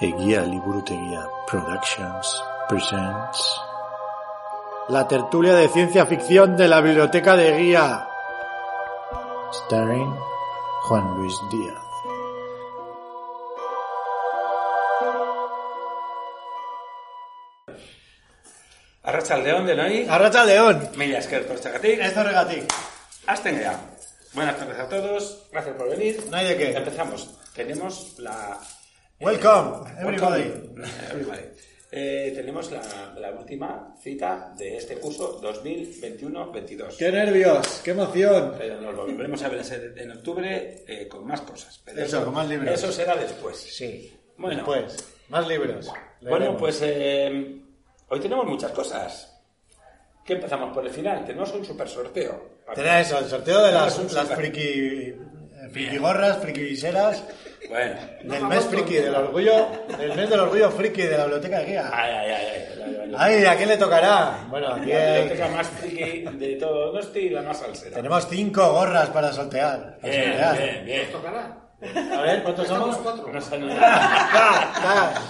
Eguía Liburuteguía Productions presents La tertulia de ciencia ficción de la biblioteca de Guía. Starring Juan Luis Díaz. Arratsaldeon denoi. Arracha León. Mila esker postagatik. Esto regatik. Gea. Buenas tardes a todos. Gracias por venir. No hay de qué. Empezamos. Tenemos la... Welcome, eh, everybody. welcome. Everybody. Eh, tenemos la, la última cita de este curso 2021-22. Qué nervios, qué emoción. Eh, nos volveremos a ver en- octubre eh, con más cosas. Pero Eso, con más libros. Eso será después. Sí. Bueno. Después, más libros. Bueno, Leeremos. pues eh, hoy tenemos muchas cosas. ¿Qué empezamos por el final? Tenemos un super sorteo. Tenía eso, el sorteo de las, las friki, eh, frikigorras, frikiviseras, Bueno. del mes friki, del orgullo, del mes del orgullo friki de la biblioteca de Guía. Ay, ay, ay, ay, ¿a quién le tocará? Bueno, aquí La hay- biblioteca más friki de todo Nosti y la más salsera. tenemos cinco gorras para sortear. para Bien, sortear. bien, bien. A ver, ¿cuántos somos? No sé, no- Ah, ah,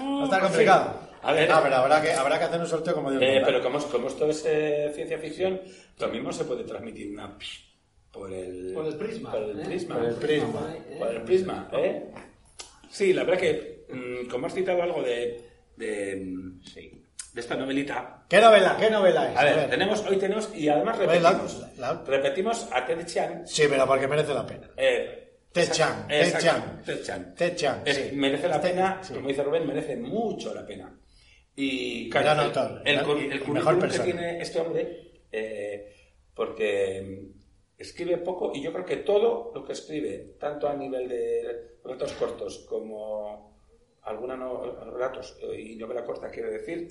No está complicado. A ver. Ah, pero habrá que, habrá que hacer un sorteo como Dios Eh, manda. pero como, es- como esto es eh, ciencia ficción, lo mismo se puede transmitir una por el, Por el prisma, Por el ¿eh? prisma. Por el prisma. Por el prisma, ¿eh? Sí, la verdad que, mm, como has citado algo de, de, mm, de esta novelita, ¿Qué novela? ¿Qué novela es? a ver, tenemos, hoy tenemos, y además Oye, la- repetimos, la- repetimos a Ted Chiang, Sí, pero porque merece la pena. eh, Ted Chiang, Ted Chiang. Ted Chiang. Ted Chiang, Es- sí. Merece la Ted- pena, sí. como dice Rubén, merece mucho la pena. Y Gran el, el, mejor que tiene este hombre, eh, porque escribe poco y yo creo que todo lo que escribe, tanto a nivel de relatos cortos como alguna no, relatos eh, y novela corta, quiero decir,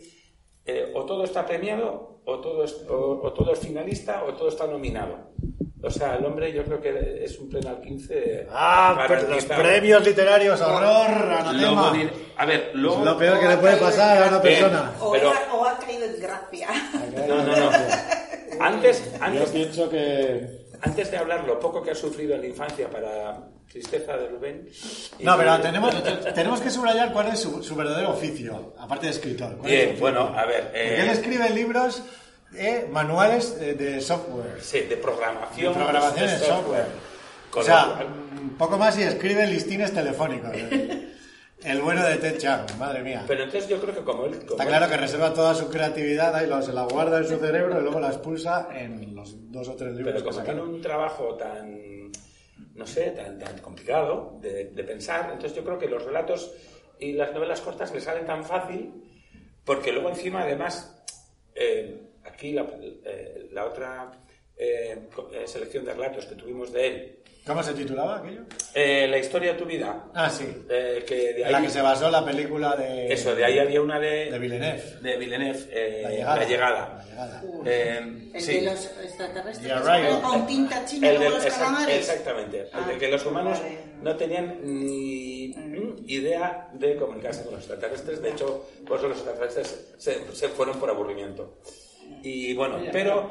eh, o todo está premiado, o todo, es, o, o todo es finalista, o todo está nominado. O sea, el hombre yo creo que es un pleno al 15. Ah, pero los premios literarios, horror, anatema. a ver, luego... Es lo peor que le puede pasar a una persona. O, Pero- ha, o ha caído en gracia. No, no, no. Antes, Yo antes, pienso que... antes de hablar lo poco que ha sufrido en la infancia para tristeza de Rubén... No, pero tenemos, tenemos que subrayar cuál es su, su verdadero oficio, aparte de escritor. ¿Cuál es Bien, oficio? bueno, a ver... Porque eh, él escribe libros, eh, manuales eh, de software, sí, de de programación. programación en software. Con O sea, poco más y escribe listines telefónicos. El bueno de Ted Chiang, madre mía. Pero entonces yo creo que como él... como Está él- claro que reserva toda su creatividad ahí, lo- se la guarda en su cerebro y luego la expulsa en los dos o tres libros Pero que como tiene un trabajo tan, no sé, tan, tan complicado de, de pensar, entonces yo creo que los relatos y las novelas cortas le salen tan fácil, porque luego encima, además, eh, aquí la, eh, la otra eh, eh, selección de relatos que tuvimos de él, ¿Cómo se titulaba aquello? eh, La historia de tu vida, Ah, sí. eh, que de En la que se basó la película de... eso, de ahí había una de, De Villeneuve. de Villeneuve, eh, La llegada. La llegada. La llegada. Eh, El sí. de los extraterrestres. The Arrival. Con tinta china El del- los exact- calamares. exactamente. El Ah, de que los humanos vale. no tenían ni idea de comunicarse con los extraterrestres. De hecho, por eso los extraterrestres se, se fueron por aburrimiento. Y bueno, pero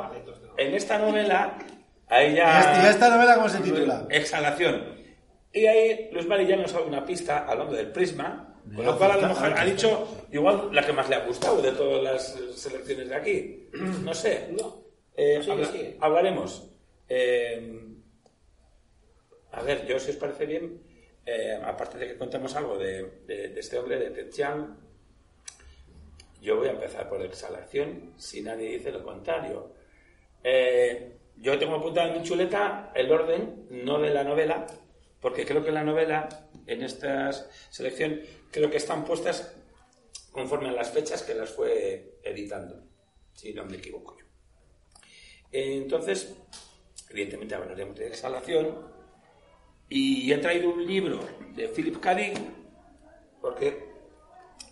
en esta novela, ¿Y esta- y esta novela cómo se titula? Exhalación. Y ahí Luis Mari ya nos ha dado una pista hablando del prisma, con lo cual a lo mejor ha dicho igual la que más le ha gustado de todas las eh, selecciones de aquí. No sé. Eh, Sí, habla- sí. Hablaremos. Eh, a ver, yo si os parece bien, eh, aparte de que contemos algo de, de- de este hombre, de Ted Chiang, yo voy a empezar por exhalación, si nadie dice lo contrario. Eh, yo tengo apuntado en mi chuleta el orden, no de la novela, porque creo que la novela, en esta selección, creo que están puestas conforme a las fechas que las fue editando, si no me equivoco yo. Entonces, evidentemente hablaremos de exhalación. Y he traído un libro de Philip K. Dick, porque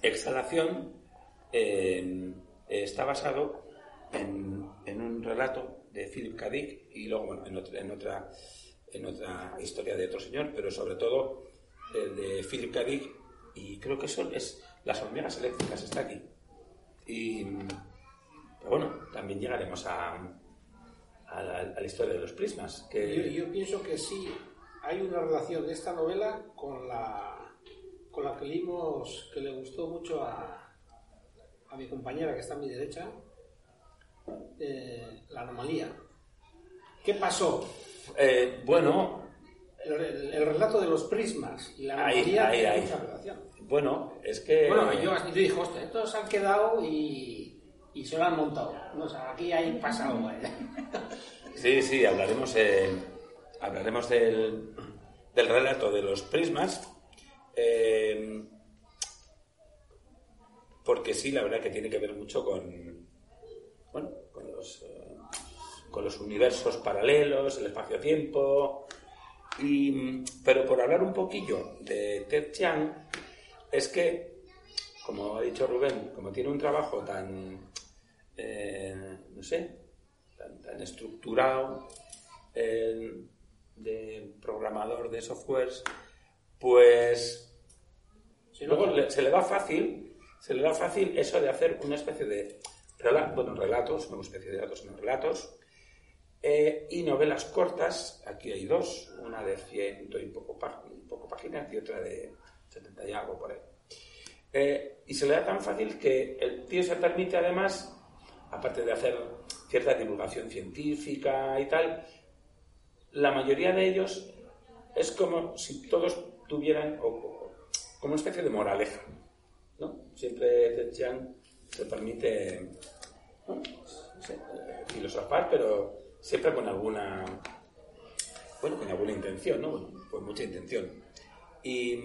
exhalación eh, está basado en un relato de Philip K. Dick y luego bueno, en, otra, en, otra, en otra historia de otro señor, pero sobre todo el de Philip K. Dick y creo que son es las hormigas eléctricas está aquí. Y, bueno, también llegaremos a, a, la, historia de los prismas. Yo, Que, yo pienso que sí hay una relación de esta novela con la, con la que leímos que le gustó mucho a, a mi compañera que está a mi derecha, eh, la anomalía. ¿Qué pasó? eh, bueno, El, el- el relato de los prismas y la anomalía ahí, tiene ahí. mucha relación. bueno, es que... Bueno, yo, yo dije, hostia, estos han quedado y, y se lo han montado. No, o sea, aquí hay pasado. ¿eh? Sí, sí, hablaremos, eh, hablaremos del, del relato de los prismas. eh, porque sí, la verdad que tiene que ver mucho con, bueno, con los, eh, con los universos paralelos, el espacio-tiempo. Y, pero por hablar un poquillo de Ted Chiang, es que, como ha dicho Rubén, como tiene un trabajo tan, eh, no sé, tan, tan estructurado eh, de programador de softwares, pues Si luego le- se le va fácil, se le va fácil eso de hacer una especie de rela- bueno, relatos, no especie de relatos, relatos, eh, y novelas cortas, aquí hay dos, una de ciento y poco, poco páginas y otra de 70 y algo por ahí. Eh, y se le da tan fácil que el tío se permite además, aparte de hacer cierta divulgación científica y tal, la mayoría de ellos es como si todos tuvieran o- o- como una especie de moraleja. ¿no? Siempre Ted Chiang se permite filosofar, pero siempre con alguna bueno, con alguna intención, ¿no? Bueno, con mucha intención. Y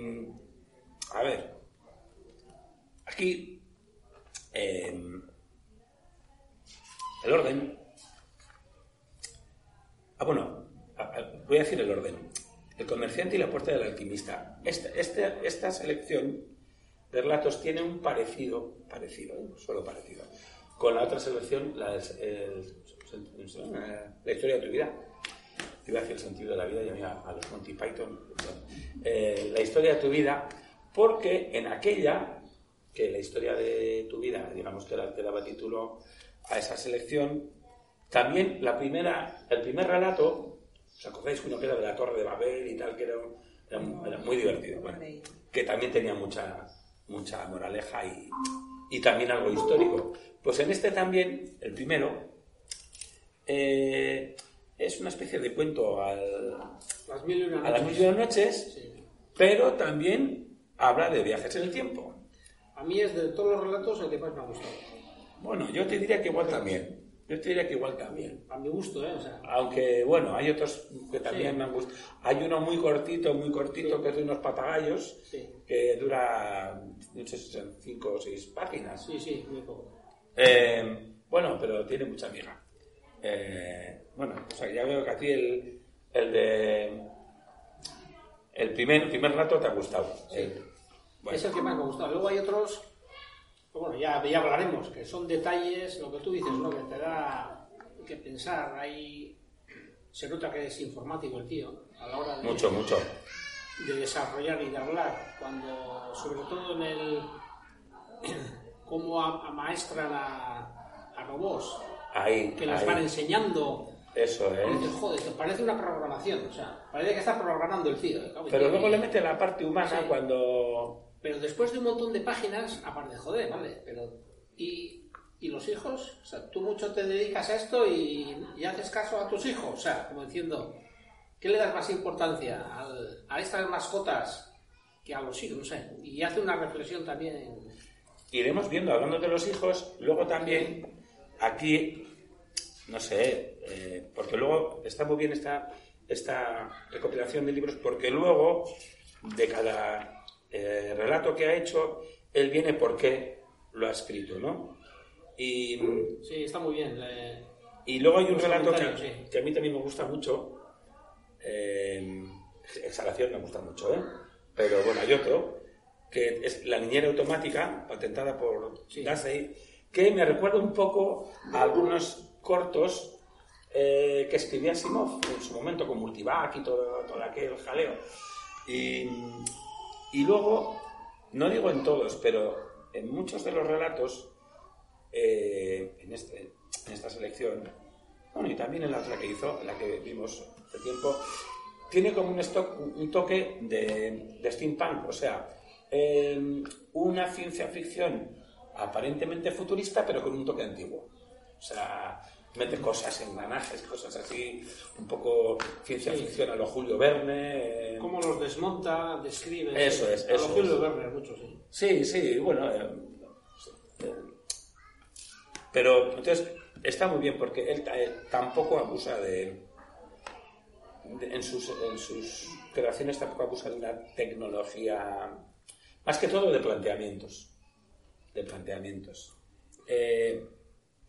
a ver, aquí eh, el orden. Ah, bueno, voy a decir el orden. El comerciante y la puerta del alquimista. Esta, esta, esta selección relatos tiene un parecido, parecido, ¿eh? solo parecido, con la otra selección, la, del- el- la historia de tu vida. Iba a decir el sentido de la vida y a mí a, los Monty Python. Eh, la historia de tu vida, porque en aquella, que la historia de tu vida, digamos que el que daba título a esa selección, también la primera, el primer relato, ¿os acordáis uno que era de la Torre de Babel y tal, que era, era, era muy divertido? Bueno, que también tenía mucha, mucha moraleja y, y también algo histórico. Pues en este también, el primero, eh, es una especie de cuento al, Las mil y una a las mil y una noches, Sí. pero también habla de viajes en el tiempo. A mí es de todos los relatos el que más me ha gustado. Bueno, yo te diría que igual también. Yo te diría que igual también. A mi gusto, ¿eh? O sea, Aunque, bueno, hay otros que también Sí. me han gustado. Hay uno muy cortito, muy cortito, Sí. que es de unos papagayos, Sí. que dura, no sé si son cinco o seis páginas. sí, sí, muy poco. Eh, bueno, pero tiene mucha amiga. Eh, bueno, o sea, ya veo que a ti el, el de... El primer, el primer rato te ha gustado. Eh, bueno. Es el que más me ha gustado. Luego hay otros, que bueno, ya, ya hablaremos, que son detalles, lo que tú dices, ¿no? Que te da que pensar. Ahí se nota que es informático el tío, a la hora de, Mucho, mucho. de desarrollar y de hablar. Cuando, sobre todo en el. cómo amaestran a, a robots, Ahí, que les ahí. van enseñando. Eso dices, es. joder, te parece una programación, o sea, parece que está programando el tío. ¿eh? Pero luego le mete la parte humana Sí. cuando... Pero después de un montón de páginas, aparte, joder, vale, pero. ¿Y, y los hijos? O sea, tú mucho te dedicas a esto y, y haces caso a tus hijos. O sea, como diciendo, ¿qué le das más importancia al- a estas mascotas que a los hijos? No sé. Y hace una reflexión también. iremos viendo, hablando de los hijos, luego también aquí, no sé, eh, porque luego está muy bien esta, esta recopilación de libros, porque luego de cada eh, relato que ha hecho, él viene por qué lo ha escrito, ¿no? Y Sí, está muy bien. eh, Y luego hay un relato que, sí. que a mí también me gusta mucho. eh, exhalación me gusta mucho, ¿eh? Pero bueno, hay otro, que es La niñera automática, patentada por Sí. Dasey, que me recuerda un poco a algunos cortos eh, que escribía Simov en su momento con Multivac y todo, todo aquel jaleo. Y, y luego, no digo en todos, pero en muchos de los relatos, eh, en, este, en esta selección, y también en la otra que hizo, la que vimos hace tiempo, tiene como un, stock- un toque de, de steampunk, o sea, eh, una ciencia ficción aparentemente futurista, pero con un toque antiguo. O sea, mete cosas, engranajes, cosas así, un poco ciencia ficción a lo Julio Verne. eh, Cómo los desmonta, describe. Eso es, A lo eso Julio es. Verne, mucho, sí. Sí, sí, bueno. eh, eh, pero entonces está muy bien porque él, él tampoco abusa de, de- en, sus, en sus creaciones tampoco abusa de una tecnología, más que todo de planteamientos. De planteamientos. Eh,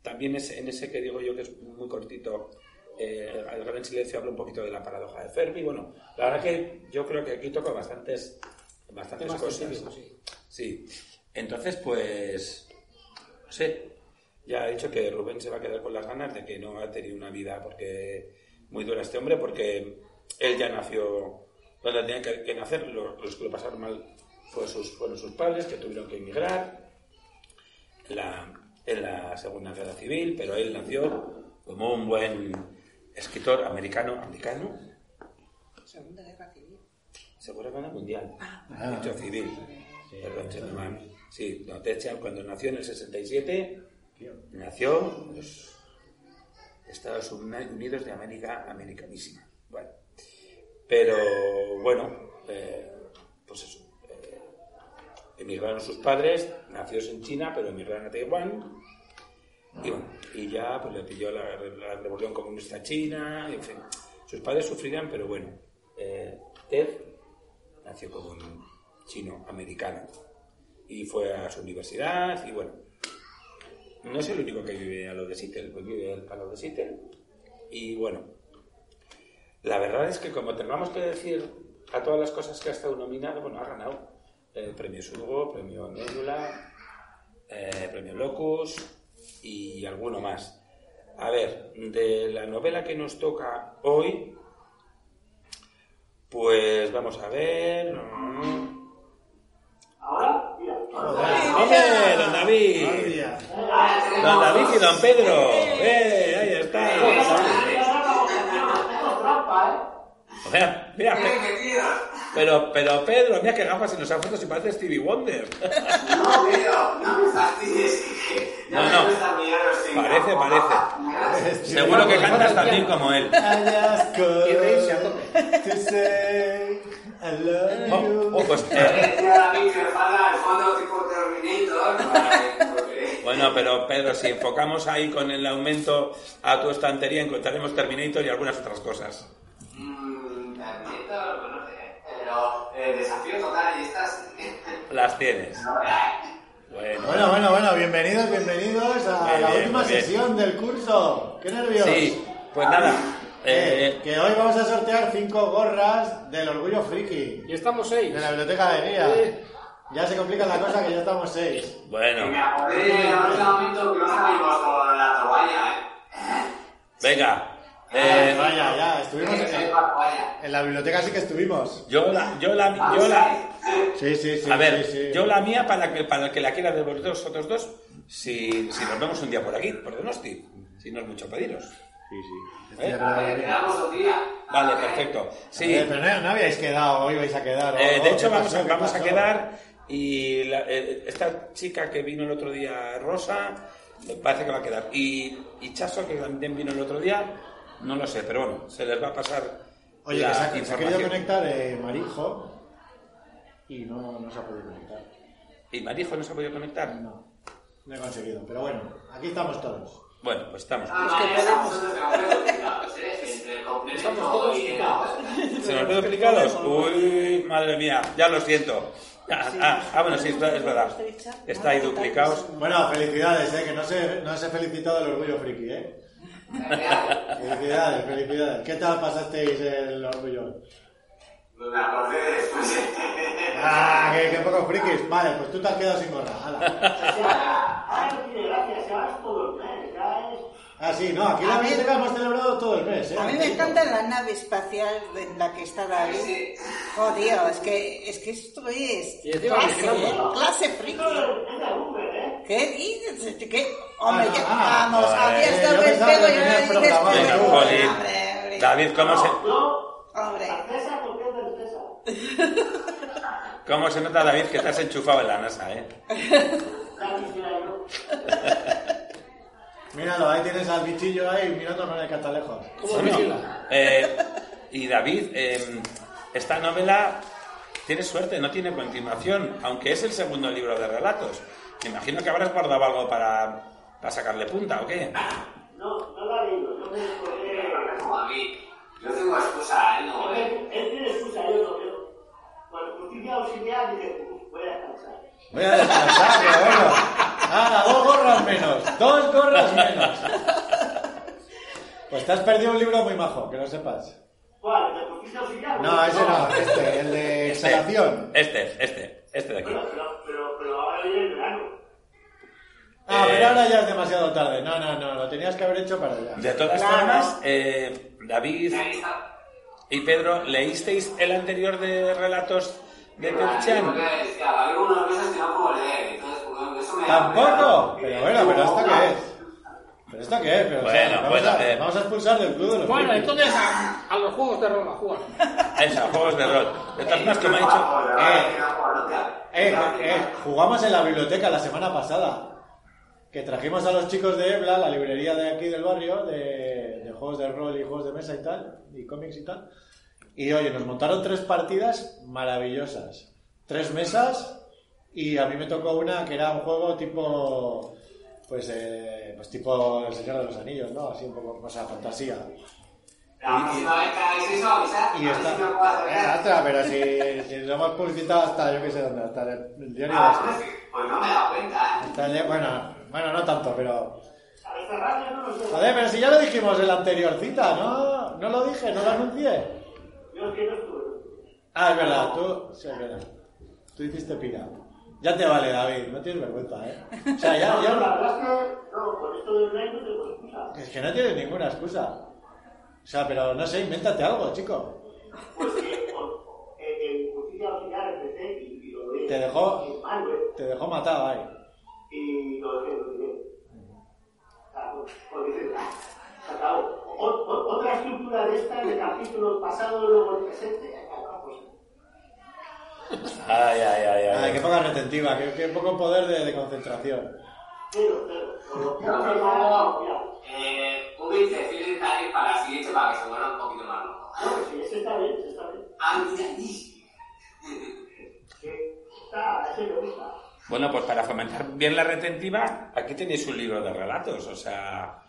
también es, en ese que digo yo que es muy cortito, eh, El Gran Silencio habla un poquito de la paradoja de Fermi. Bueno, la verdad que yo creo que aquí toca bastantes, bastantes Temas cosas. sí. Sí. Entonces, pues, no sé, ya he dicho que Rubén se va a quedar con las ganas de que no ha tenido una vida porque muy dura este hombre, porque él ya nació donde tenía que, que nacer, lo- los que lo pasaron mal fue sus, fueron sus padres, que tuvieron que emigrar la, en la Segunda Guerra Civil, pero él nació como un buen escritor americano, americano, Segunda Guerra Civil. Segunda Guerra Mundial, Derecho civil. Perdón, se me va. Sí, no, cuando nació en el 67, nació en los Estados Unidos de América, americanísima. Bueno, pero bueno, eh, pues eso. Emigraron sus padres, nacidos en China, pero emigraron a Taiwán. Y bueno, y ya pues le pilló la, la revolución comunista china, en fin. Sus padres sufrían, pero bueno, eh, Ted nació como un chino americano y fue a su universidad y bueno, no es el único que vive a lo de Seattle, pues vive a lo de Seattle y bueno, la verdad es que como tengamos que decir a todas las cosas que ha estado nominado, bueno, ha ganado el premio Hugo, premio Nebula, eh, premio Locus y alguno más. A ver, de la novela que nos toca hoy, pues vamos a ver. mm. ¡Hombre, don David! Don David y don Pedro. ¡Eh! Ahí está. Mira, mira, Pe- pero, pero Pedro, mira qué gafas y nos ha fotos y parece Stevie Wonder. No, Pedro, no me fastidies. No, me no. Parece, parece. Seguro que cantas también como él. Oh, oh, pues, eh, bueno, pero Pedro, si enfocamos ahí con el aumento a tu estantería, encontraremos Terminator y algunas otras cosas. Mm, Terminator. Pero eh, desafío total y estas. Las tienes. No, eh, Bueno, Bueno, bueno, bueno, bienvenidos, bienvenidos a la bien, última sesión del curso. ¡Qué nervios! Sí, pues nada. Eh, eh, que hoy vamos a sortear cinco gorras del Orgullo Friki Y estamos seis. de la Biblioteca de Guía. Sí. Ya se complica la cosa que ya estamos seis. bueno, acordé en el momento que no salimos con la toalla, ¿eh? venga. Eh, Eh, vaya, ya, estuvimos en, la toalla. en la biblioteca sí que estuvimos. yo la, yo la, yo la, Sí, sí, sí. a ver, sí, sí. yo la mía para que, para el que la quiera de vosotros dos, si, si nos vemos un día por aquí, por Donosti, si no es mucho pediros. Sí, sí. ¿Eh? Vale, perfecto. Sí, Eh, pero no, no habíais quedado, hoy vais a quedar. ¿o? Eh, de hecho, ¿Qué vamos, pasó? a, ¿Qué vamos a quedar y la- eh, esta chica que vino el otro día, Rosa, parece que va a quedar. Y, y Chaso, que también vino el otro día, no lo sé, pero bueno, se les va a pasar Oye, la que se ha, se ha información. querido conectar eh, Marijo y no, no se ha podido conectar. ¿Y Marijo no se ha podido conectar? No, no he conseguido. Pero bueno, aquí estamos todos. Bueno, pues estamos. Ah, completo picados, ¿eh? Estamos todos picados. ¿Se nos ve explicados? Uy, madre mía, ya lo siento. Ah, ah, ah, bueno, sí, es verdad, es verdad. Está ahí duplicados. Bueno, felicidades, eh, que no se, no se ha felicitado el Orgullo Friki, ¿eh? Felicidades, felicidades. ¿Qué tal pasasteis el orgullo? No me acordé después. Ah, qué, qué pocos frikis. Vale, pues tú te has quedado sin gorra. Hala. Ahora no tiene gracia, se va todo el. Ah, sí, no, aquí la A mí- biblioteca hemos celebrado todo el mes, ¿eh? A mí me encanta la nave espacial en la que está David. Sí. Oh, Dios, es que, es que esto es encima clase, clase friki. ¿eh? ¿Qué dices? ¿Qué? Hombre, Ah, ya, ah, vamos, yo dado el que y ahora dices. Hombre. David, ¿cómo se, Yo, Hombre. porque es del César. cómo se nota, David, que te has enchufado en la NASA, eh? Míralo, ahí tienes al bichillo ahí mirando con el catalejos. ¿Cómo Bueno, vigila? eh, y David, eh, esta novela tiene suerte, no tiene continuación, aunque es el segundo libro de relatos. Me imagino que habrás guardado algo para, para sacarle punta, ¿o qué? No, no la he leído. Yo me. Como a mí. Yo tengo excusa, él no. Él, ¿eh? él tiene excusa, yo no. Yo, cuando justicia auxiliar, dice, "Uf, voy a descansar. Voy a descansar, pero bueno. Dos gorras menos. Dos gorras menos. Pues te has perdido un libro muy majo, que lo sepas. ¿Cuál? ¿De justicia auxiliar? No, ese no, este, el de exhalación. Este, este, este de aquí. Pero, pero, pero ahora viene el verano. Ah, Eh, pero ahora ya es demasiado tarde. No, no, no, lo tenías que haber hecho para allá. De todas Claro. formas, eh, David y Pedro, ¿leísteis el anterior de relatos de a que no puedo leer. Entonces, pues, eso me ¿Tampoco? Pero bueno, pero ¿esto qué es? ¿Pero esto qué es? Pero, o sea, Bueno, vamos, bueno, a, eh. vamos a expulsar del club de los Bueno, frikis. entonces a, a los juegos de rol a jugar. Esa, juegos de rol. De todas formas, que me ha dicho... Eh, eh, jugamos en la biblioteca la semana pasada. Que trajimos a los chicos de Ebla, la librería de aquí del barrio, de, de juegos de rol y juegos de mesa y tal, y cómics y tal. Y oye, nos montaron tres partidas maravillosas. Tres mesas, y a mí me tocó una que era un juego tipo. Pues, eh, pues tipo El Señor de los Anillos, ¿no? Así un poco cosa fantasía. Que avisad. Y a ver está. si me puedo Eh, acercar. otra, pero si, si lo hemos publicitado hasta yo qué sé dónde, hasta el diario de Ah, pues, pues no me he dado cuenta, ¿eh? Hasta el- bueno, bueno, no tanto, pero. Joder, pero si ya lo dijimos en la anterior cita, ¿no? No lo dije, no lo anuncié. Yo es que no estuve. Ah, es verdad, tú. Sí, es verdad. Tú hiciste pira. Ya te vale, David, no tienes vergüenza, ¿eh? O sea, ya, No, la ya. verdad es que, no, con esto del online no tengo excusa. Es que no tienes ninguna excusa. O sea, pero no sé, invéntate algo, chico. Pues que en, justicia auxiliar empecé y, y lo leí. Te dejó-. Te dejó matado ahí. Y lo dejé, lo dejé. O sea, pues, porque O- o- otra estructura de esta, de capítulo pasado, luego el presente. Ay, ay, ay, Ay, ay. qué poca retentiva, qué, qué poco poder de, de concentración. Pero, pero, Pero. Eh, para la siguiente para que se vuelva un poquito más loco. No, sí, ese está bien, ese está bien. Ah, mira, sí. Que está, ese me gusta. Bueno, pues para fomentar bien la retentiva, aquí tenéis un libro de relatos, o sea,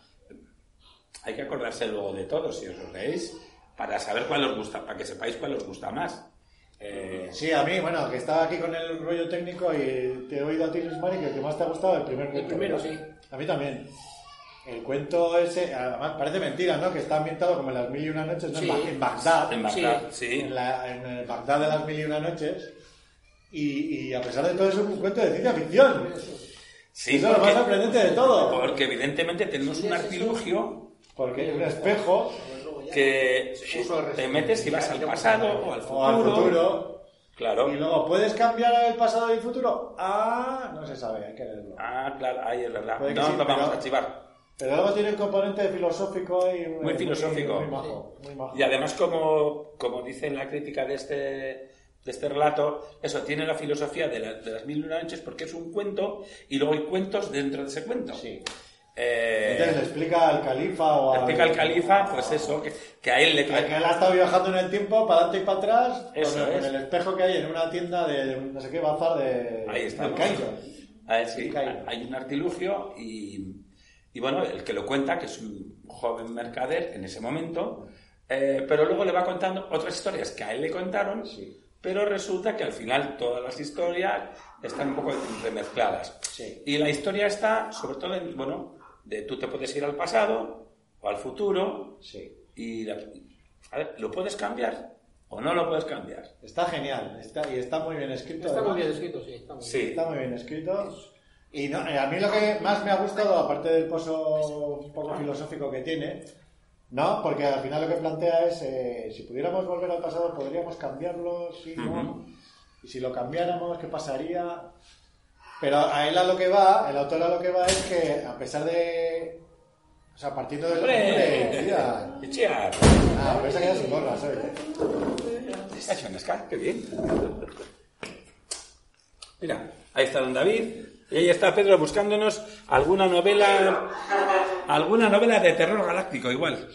hay que acordarse luego de todos si os lo leéis, para saber cuál os gusta, para que sepáis cuál os gusta más. Eh, Sí, a mí, bueno, que estaba aquí con el rollo técnico y te he oído a ti, Luis Mari, que el que más te ha gustado el primer cuento. primero, ¿verdad? sí. A mí también. El cuento ese, además parece mentira, ¿no? Que está ambientado como en las mil y una noches, ¿no? En Sí. En Bagdad. en Bagdad, sí. En, la- en el Bagdad de las mil y una noches. Y, y a pesar de todo es un cuento de ciencia ficción. Sí, Eso es lo más porque, sorprendente de todo. porque evidentemente tenemos un artilugio Porque hay un espejo que te metes y vas al pasado o al o al futuro. Claro. Y luego, ¿puedes cambiar el pasado y el futuro? Ah, no se sabe, hay que leerlo. Ah, claro, ahí es verdad. No sí, lo vamos pero- a archivar. Pero luego tiene un componente filosófico y Muy filosófico. Muy, majo, muy majo. Y además, como, como dice en la crítica de este, de este relato, eso tiene la filosofía de, la- de las mil y una noches porque es un cuento y luego hay cuentos dentro de ese cuento. Sí. Eh, Entonces le explica al califa o al... explica al califa, pues eso, que, que a él le Que él trae. ha estado viajando en el tiempo, para adelante y para atrás, Eso con, el, es. con el espejo que hay en una tienda de, de no sé qué bazar de, Ahí él sí, hay un artilugio y, y bueno, el que lo cuenta, que es un joven mercader en ese momento, eh, pero luego le va contando otras historias que a él le contaron, pero resulta que al final todas las historias están un poco remezcladas. Sí. Y la historia está, sobre todo, en, bueno, de tú te puedes ir al pasado o al futuro Sí. y la- a ver, ¿lo puedes cambiar o no lo puedes cambiar? Está genial. Está, y está muy bien escrito. Está muy bien escrito, sí. Está muy bien. Sí. Está muy bien escrito. Y no, eh, a mí lo que más me ha gustado, aparte del pozo un poco filosófico que tiene, ¿no? Porque al final lo que plantea es, eh, si pudiéramos volver al pasado, ¿podríamos cambiarlo? Sí, no. Y si lo cambiáramos, ¿qué pasaría? Pero a él a lo que va, el autor a lo que va es que, a pesar de... O sea, partiendo del... ¡Hombre! Mira. Chiar. Ah, pero esa queda sin gorra, ¿sabes? Está hecho qué bien. Mira, ahí está don David. Y ahí está Pedro buscándonos alguna novela. Alguna novela de terror galáctico, igual.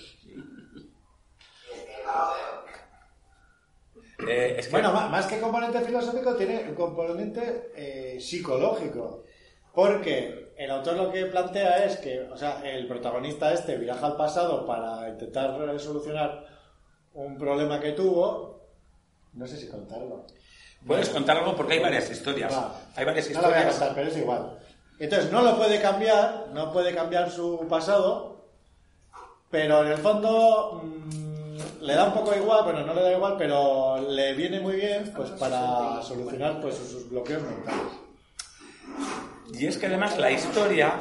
Eh, es que- Bueno, más que componente filosófico, tiene un componente eh, psicológico. Porque el autor lo que plantea es que, o sea, el protagonista este viaja al pasado para intentar solucionar un problema que tuvo. No sé si contarlo. puedes contar algo porque hay varias historias. Va. Hay varias No lo voy a historias. contar, pero es igual. Entonces, no lo puede cambiar, no puede cambiar su pasado, pero en el fondo mm, le da un poco igual, bueno, no le da igual, pero le viene muy bien pues para solucionar pues sus bloqueos mentales. Y es que además la historia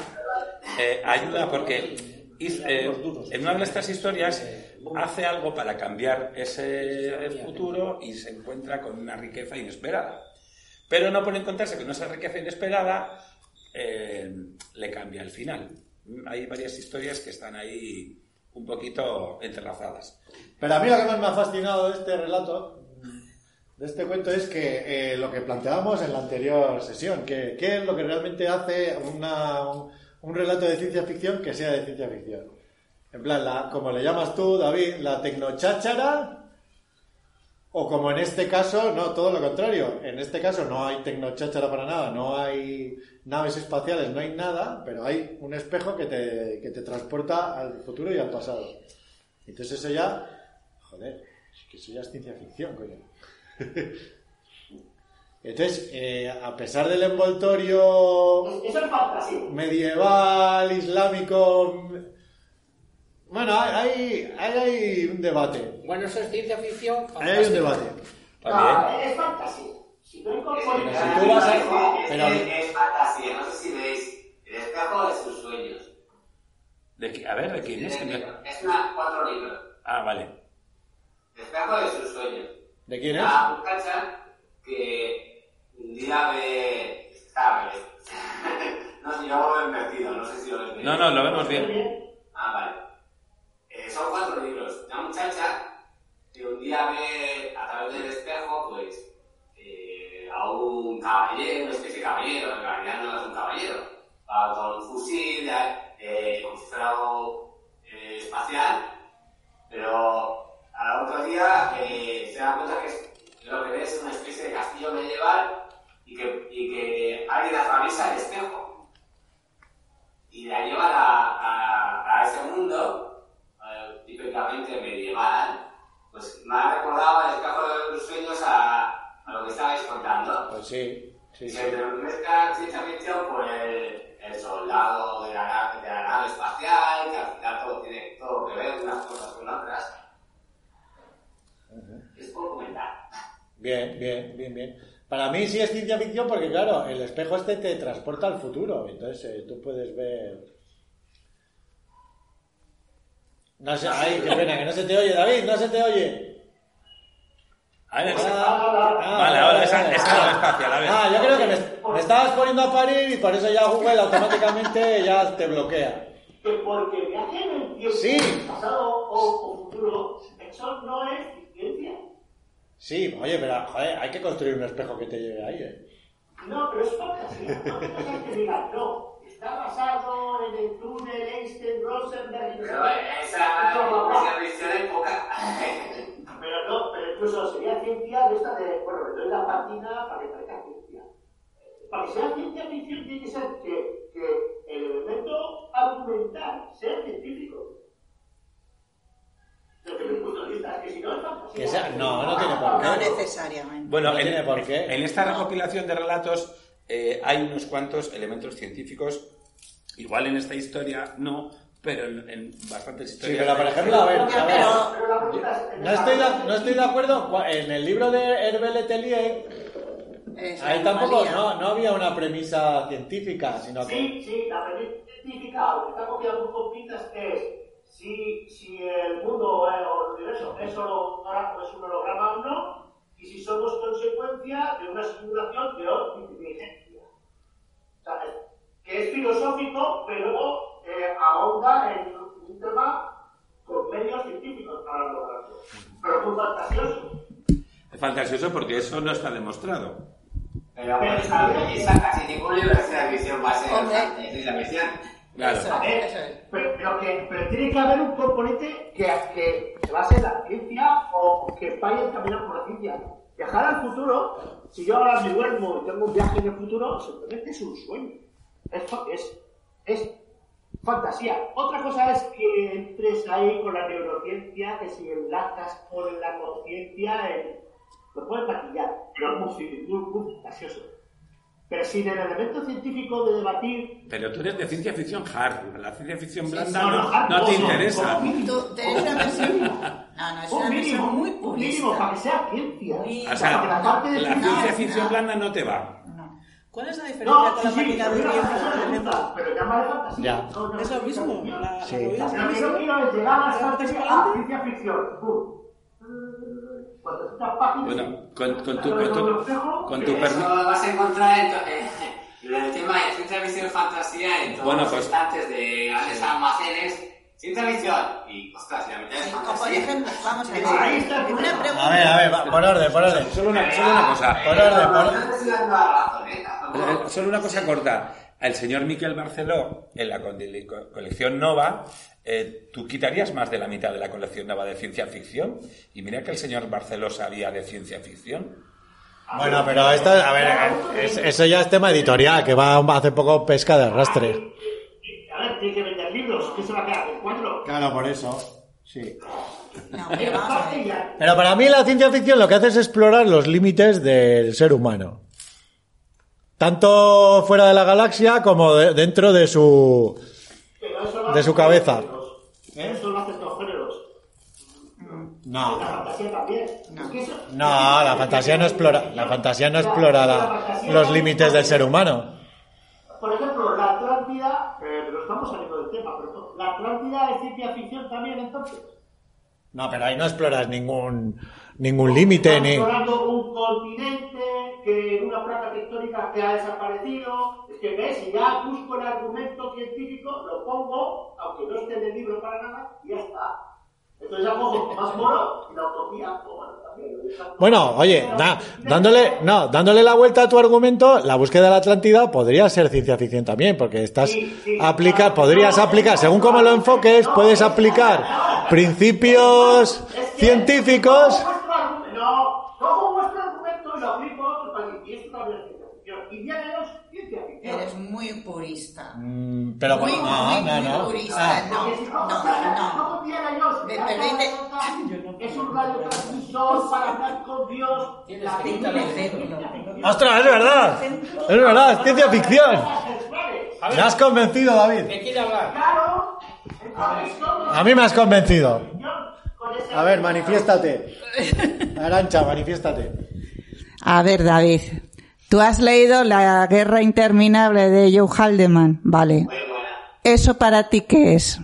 eh, ayuda porque eh, en una de estas historias hace algo para cambiar ese futuro y se encuentra con una riqueza inesperada. Pero no por encontrarse con esa riqueza inesperada eh, le cambia el final. Hay varias historias que están ahí un poquito entrelazadas. Pero a mí lo que más me ha fascinado de este relato, de este cuento, es que eh, lo que planteábamos en la anterior sesión, qué es lo que realmente hace un, un relato de ciencia ficción que sea de ciencia ficción. En plan, la, como le llamas tú, David, la tecnocháchara, o como en este caso, no, todo lo contrario. En este caso no hay tecnocháchara para nada, no hay naves espaciales, no hay nada, pero hay un espejo que te, que te transporta al futuro y al pasado. Entonces eso ya, joder, es que eso ya es ciencia ficción, coño. Entonces, eh, a pesar del envoltorio medieval, islámico, bueno, hay, hay, hay un debate. Bueno, eso es ciencia ficción. Ahí hay un debate. No, es fantasía. Si no hay si tú vas a- Es, pero- es- es fantasía, no sé si veis el espejo de sus sueños. ¿De qué- a ver, ¿de quién es? Es una, cuatro libros. Ah, vale. El espejo de sus sueños. ¿De quién es? Una muchacha que un día ve. ¿Sabes? no sé, yo lo he invertido, no sé si lo he No, no, lo vemos bien. Ah, vale. Eh, son cuatro libros. Una muchacha que un día ve a través del espejo, pues, eh, a un caballero, una especie de caballero, en realidad no es un caballero, va con un fusil, eh, con si fuera algo eh, espacial, pero al otro día eh, se da cuenta que lo que ve es una especie de castillo medieval y que, y que alguien atraviesa el espejo y la lleva a, a, a ese mundo medieval, pues me ha recordado el espejo de los sueños a, a lo que estabais contando. Pues sí, sí, sí. se mezcla ciencia ficción por el, el soldado de la, nave, de la nave espacial, que al final todo tiene todo que ver unas cosas con otras. Es por comentar. Bien, bien, bien, bien. Para mí sí es ciencia ficción porque, claro, el espejo este te transporta al futuro. Entonces eh, tú puedes ver... No sé, ay, qué pena, que no se te oye, David, no se te oye. A ver, Ah, ah, Vale, ahora esa- vale. esa no es espacial, a ver. Ah, yo creo que me, me estabas poniendo a parir y por eso ya Google automáticamente ya te bloquea. Que porque viaje en el tiempo, Sí. pasado o, o futuro, eso no es ciencia. Sí, oye, pero joder, hay que construir un espejo que te lleve ahí, ¿eh? No, pero es fantasía. No cosas que digan, no, está basado en el túnel Einstein, Rosenberg, Pero esa es poca. Pero no, pero incluso sería ciencia de esta de, bueno, le doy la patina para que parezca ciencia. Para que sea ciencia ficción tiene que ser que, que el elemento argumental sea científico. Desde mi punto de vista, es que si no es fantasía. Que sea- no, no tiene por qué. No necesariamente. Bueno, No en, tiene por qué. en esta recopilación de relatos eh, hay unos cuantos elementos científicos. Igual en esta historia no, pero en, en bastantes Sí, historias. pero por ejemplo, a ver, a ver. No estoy, de, no estoy de acuerdo. En el libro de Hervé Letelier, ahí tampoco no, no había una premisa científica, sino que. Sí, sí, la premisa científica, aunque está copiada por compitas, es si, si el mundo eh, o el universo es, solo, es un holograma o no, y si somos consecuencia de una simulación de otra inteligencia. O sea, es- que es filosófico, pero luego eh, ahonda en un tema con medios científicos para lograrlo. Pero muy fantasioso. Es fantasioso porque eso no está demostrado. Pero eso, esa casi ningún libro de ciencia ficción va a ser ciencia ficción. Claro. Eso, A ver, eso es. pero, pero que, pero tiene que haber un componente que, que se base en la ciencia o que vaya a caminar por la ciencia. Viajar al futuro, si yo ahora me duermo y tengo un viaje en el futuro, simplemente es un sueño. Esto es, es fantasía. Otra cosa es que entres ahí con la neurociencia, que si enlazas con la conciencia, eh, lo puedes maquillar, pero es muy, muy, muy fantasioso. Pero sin el elemento científico de debatir Pero tú eres de ciencia ficción hard. La ciencia ficción blanda no, no, no, no te interesa. Tú una versión. No, no, es Un mínimo, muy un mínimo para que sea ciencia. O sea, la parte de la ciencia- ciencia ficción no. blanda no te va. ¿Cuál es la diferencia No, con sí, la sí, máquina pero tiempo, ejemplo? gusta, pero llama de fantasía. Ya. No, no, Es lo mismo. La, Sí. Lo que mismo. quiero es llegar a la ciencia ficción. Pum. 400 páginas. Bueno, con, con tu, Pero con tu, con tu permiso. vas a encontrar eh, en el tema de ciencia ficción y fantasía en todos Bueno, los pues- estantes de grandes almacenes. Ciencia ficción y, ostras, si la mitad es por fantasía. ejemplo, vamos a ver. Ahí está Una pregunta. A ver, a ver, va, por orden, por orden. Solo una, solo una cosa. Por orden, por orden. ¿eh? Eh, Solo una cosa corta. El señor Miquel Barceló, en la colección Nova, eh, tú quitarías más de la mitad de la colección Nova de ciencia ficción. Y mira que el señor Barceló sabía de ciencia ficción. Bueno, pero esto, a ver, es- eso ya es tema editorial, que va hace poco pesca de arrastre. A ver, tiene que vender libros. ¿Qué se va a quedar? ¿Con cuatro? Claro, por eso. Sí. No, pero vamos a ver. ya. Pero para mí la ciencia ficción lo que hace es explorar los límites del ser humano. Tanto fuera de la galaxia como de- dentro de su... Pero eso lo De hacen su cabeza. todos los géneros. Eso lo hacen todos los géneros. No. La fantasía también. Es que eso- No, la fantasía no explora, la fantasía no explora la- los límites del ser humano. Por ejemplo, la Atlántida, eh, pero estamos saliendo del tema, pero la Atlántida es ciencia ficción también entonces. No, pero ahí no exploras ningún ningún límite ni explorando un continente que en una placa tectónica que ha desaparecido. Es que ves, si ya busco el argumento científico, lo pongo, aunque no esté en el libro para nada, y ya está. Entonces ya cojo más moro y la utopía, bueno, también. oye, dándole, no, dándole la vuelta a tu argumento, la búsqueda de la Atlántida podría ser ciencia ficción también, porque estás Sí, sí, aplica, claro. podrías aplicar, según cómo lo enfoques, puedes aplicar principios científicos. cojo vuestro argumento- No, cojo vuestro argumento y lo aplico a otro país. Y esto también es ciencia ficción. Indiana Jones, ciencia ficción. Eres muy purista. Mm, Pero Muy, no, muy, no, muy no. purista. Ah, No, no, no. Jones, Me permite- está, Es un radiotransmisor para hablar con Dios. Tienes La. ¡Ostras, es verdad! Es verdad, es ciencia ficción. Me has convencido, David. ¿qué quiere hablar? Claro, A mí me has convencido. A ver, manifiéstate. Arancha, manifiéstate. A ver, David. Tú has leído La guerra interminable de Joe Haldeman. Vale. ¿Eso para ti qué es?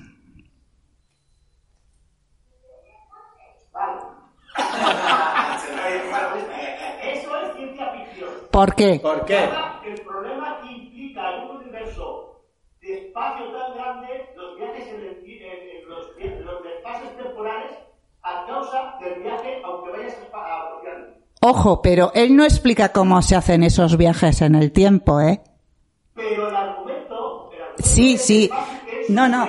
Eso es ciencia ficción. ¿Por qué? ¿Por qué? El problema que implica en un universo de espacio tan grande, los viajes en, el, en- los, los espacios temporales, a causa del viaje, aunque vayas a, a Oceanía. Ojo, pero él no explica cómo se hacen esos viajes en el tiempo, ¿eh? Pero el argumento. El argumento Sí, sí. No, no.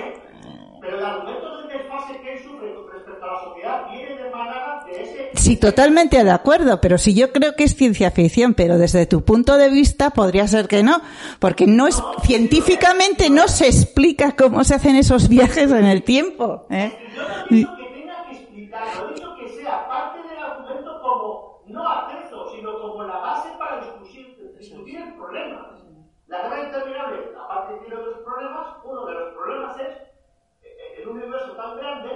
Pero el argumento del desfase que él sufre respecto a la sociedad viene de manada de ese. Sí, totalmente de acuerdo, pero si yo creo que es ciencia ficción, pero desde tu punto de vista podría ser que no, porque no es científicamente no se explica cómo se hacen esos viajes en el tiempo, ¿eh? Yo no que tenga que explicarlo, he dicho que sea parte del argumento como no acceso, sino como la base para discutir, discutir el problema. La guerra interminable, aparte tiene otros problemas, uno de los problemas es en un universo tan grande,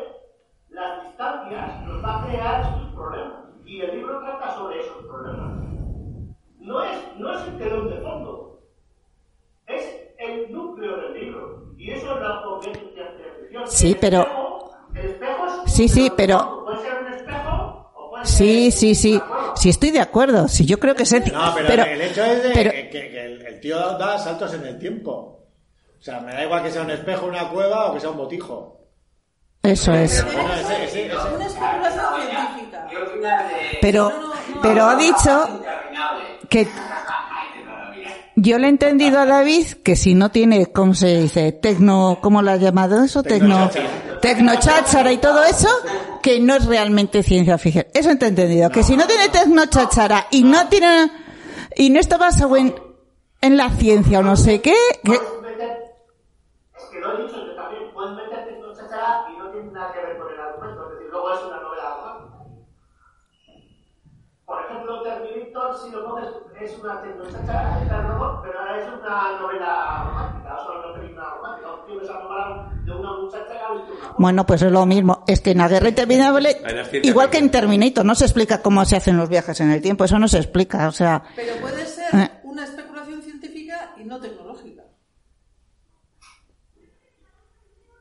las distancias nos va a crear estos problemas. Y el libro trata sobre esos problemas. No es, no es el telón de fondo, es el núcleo del libro. Y eso es la potencia de ficción. Sí, pero- El espejo es Sí, sí, pero- fondo. Puede ser un Sí, sí, sí. Sí, estoy de acuerdo. Sí, yo creo que es ético. No, pero, pero, el hecho es de pero- que, que el, el tío da saltos en el tiempo. O sea, me da igual que sea un espejo, una cueva o que sea un botijo. Eso es. Pero, pero ha dicho que yo le he entendido a David que si no tiene, ¿cómo se dice? Tecno, ¿cómo lo has llamado eso? Tecno, tecnocháchara y todo eso, que no es realmente ciencia ficción. Eso he entendido. Que si no tiene tecnocháchara y no tiene, y no está basado en, en la ciencia o no sé qué, que, que lo he dicho yo también, puedes meter tecnochachara y no tiene nada que ver con el argumento, es decir, luego es una romántica. Terminator, si lo pones, es una robot, pero ahora es una novela romántica, o sea, una película romántica. Un tío que se ha enamorado de una muchacha que ha visto una foto. bueno, pues es lo mismo. Es que en la guerra interminable, Ahí igual que en. Terminator, no se explica cómo se hacen los viajes en el tiempo. Eso no se explica, o sea, Pero puede ser Eh. una especulación científica y no tecnológica.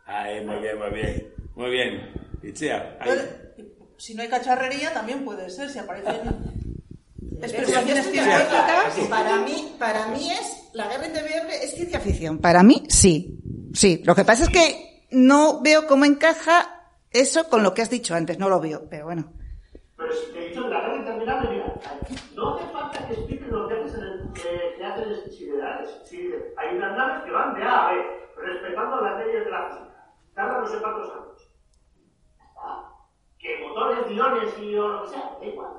Ay, muy bien, muy bien. Muy bien. Itzia, ahí. Si no hay cacharrería, también puede ser. Si aparecen especulaciones científicas. Para mí, para mí es, la guerra interminable es ciencia ficción. Para mí, sí. Sí. Lo que pasa es que no veo cómo encaja eso con lo que has dicho antes. No lo veo, pero bueno. Pero si te he dicho que la guerra interminable, mira, no hace falta que expliquen los viajes en el, que, que hacen siderales. Sí, hay unas naves que van de A a B, respetando las leyes de la física. Tardan no sé cuántos años. Que motores, guiones y o lo que sea, da igual.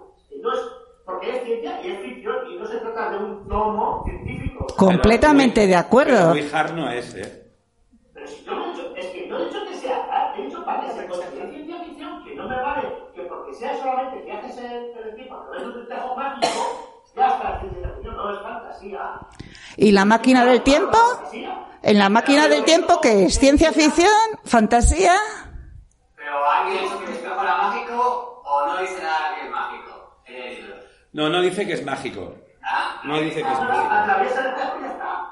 No es, porque es ciencia y es ficción y no se trata de un tomo científico. Completamente de acuerdo. Pero muy hard no es, ¿eh? Pero si yo no he dicho, es que no he dicho que sea, ah, he dicho para que se considere ciencia ficción, que no me vale que porque sea solamente que haces el tiempo a través de un espejo mágico, ya está ciencia ficción, no es fantasía. ¿Y la máquina del tiempo? En la máquina del tiempo, que es ciencia ficción, fantasía. Pero ¿alguien dicho que el espejo era mágico o no dice nada que es mágico? No, no dice que es mágico. No dice que es Ah, mágico. Atraviesa el espejo y ya está.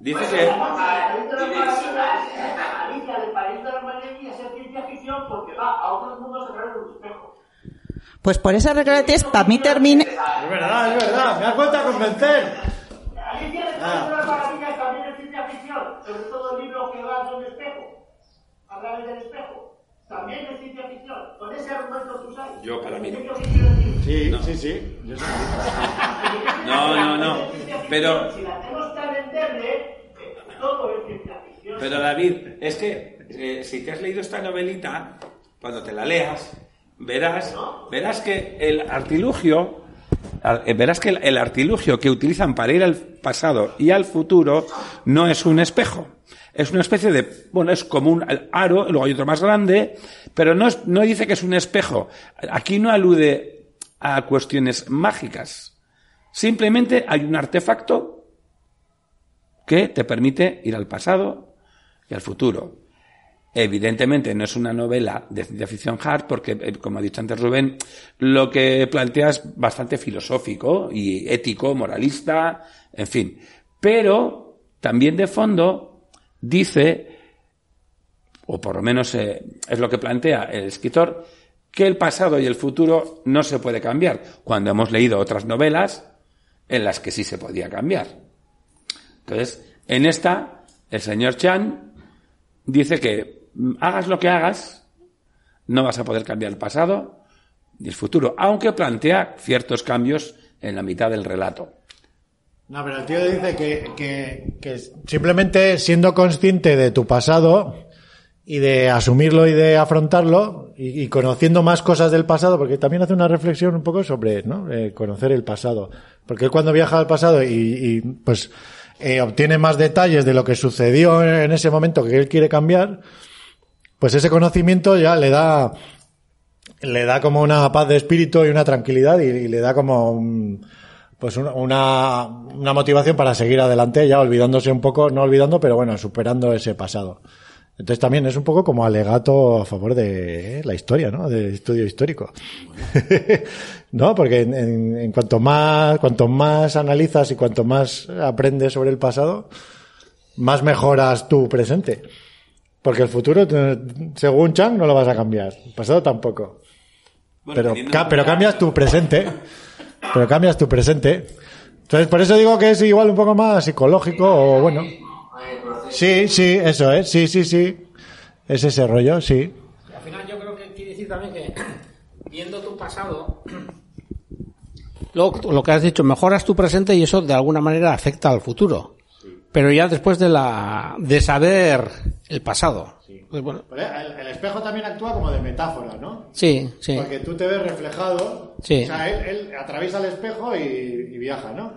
Dice que... vamos a ver, Alicia del dimensional. País- Alicia del País de la Maravilla es ciencia ficción porque va a otros mundos a través de un espejo. Pues por esa regla de tres, para mí termina. Es verdad, es verdad. Me has vuelto a convencer. Alicia del País Ah. de las Maravillas también es ciencia ficción, sobre todo el libro que va de un espejo, a través del espejo. También es ciencia ficción. Con ese argumento tú sabes. Yo, para mí. Sí, sí, sí. Yo. No, no, no. Pero... Si la hacemos tan endeble, eh, todo es ciencia ficción. Pero David, es que eh, si te has leído esta novelita, cuando te la leas, verás, verás que el artilugio, ar- eh, verás que el, el artilugio que utilizan para ir al pasado y al futuro no es un espejo. Es una especie de, bueno, es como un aro, luego hay otro más grande, pero no, no dice que es un espejo. Aquí no alude a cuestiones mágicas. Simplemente hay un artefacto que te permite ir al pasado y al futuro. Evidentemente no es una novela de ciencia ficción hard porque, eh, como ha dicho antes Rubén, lo que plantea es bastante filosófico y ético, moralista, en fin. Pero también de fondo dice, o por lo menos eh, es lo que plantea el escritor, que el pasado y el futuro no se puede cambiar, cuando hemos leído otras novelas en las que sí se podía cambiar. Entonces, en esta, el señor Chan dice que mm, hagas lo que hagas, no vas a poder cambiar el pasado ni el futuro, aunque plantea ciertos cambios en la mitad del relato. No, pero el tío dice que, que, simplemente siendo consciente de tu pasado y de asumirlo y de afrontarlo y, conociendo más cosas del pasado, porque también hace una reflexión un poco sobre ¿no? Eh, conocer el pasado. Porque cuando viaja al pasado y, y, pues eh, obtiene más detalles de lo que sucedió en, en ese momento que él quiere cambiar, pues ese conocimiento ya le da le da como una paz de espíritu y una tranquilidad y, y le da como un- pues una, una, motivación para seguir adelante, ya olvidándose un poco, no olvidando, pero bueno, superando ese pasado. Entonces también es un poco como alegato a favor de la historia, ¿no? De estudio histórico. ¿No? Porque en, en- en cuanto más, cuanto más analizas y cuanto más aprendes sobre el pasado, más mejoras tu presente. Porque el futuro, según Chang, no lo vas a cambiar. El pasado tampoco. Bueno, pero, ca- pero cambias tu presente. Pero cambias tu presente. Entonces, por eso digo que es igual un poco más psicológico o bueno. Sí, sí, eso es. Sí, sí, sí. Es ese rollo, sí. Al final yo creo que quiere decir también que viendo tu pasado, luego lo que has dicho, mejoras tu presente y eso de alguna manera afecta al futuro. Pero ya después de la de saber el pasado. Pues bueno, El, espejo también actúa como de metáfora, ¿no? sí, sí. Porque tú te ves reflejado. Sí. O sea, él, él atraviesa el espejo y, y viaja, ¿no?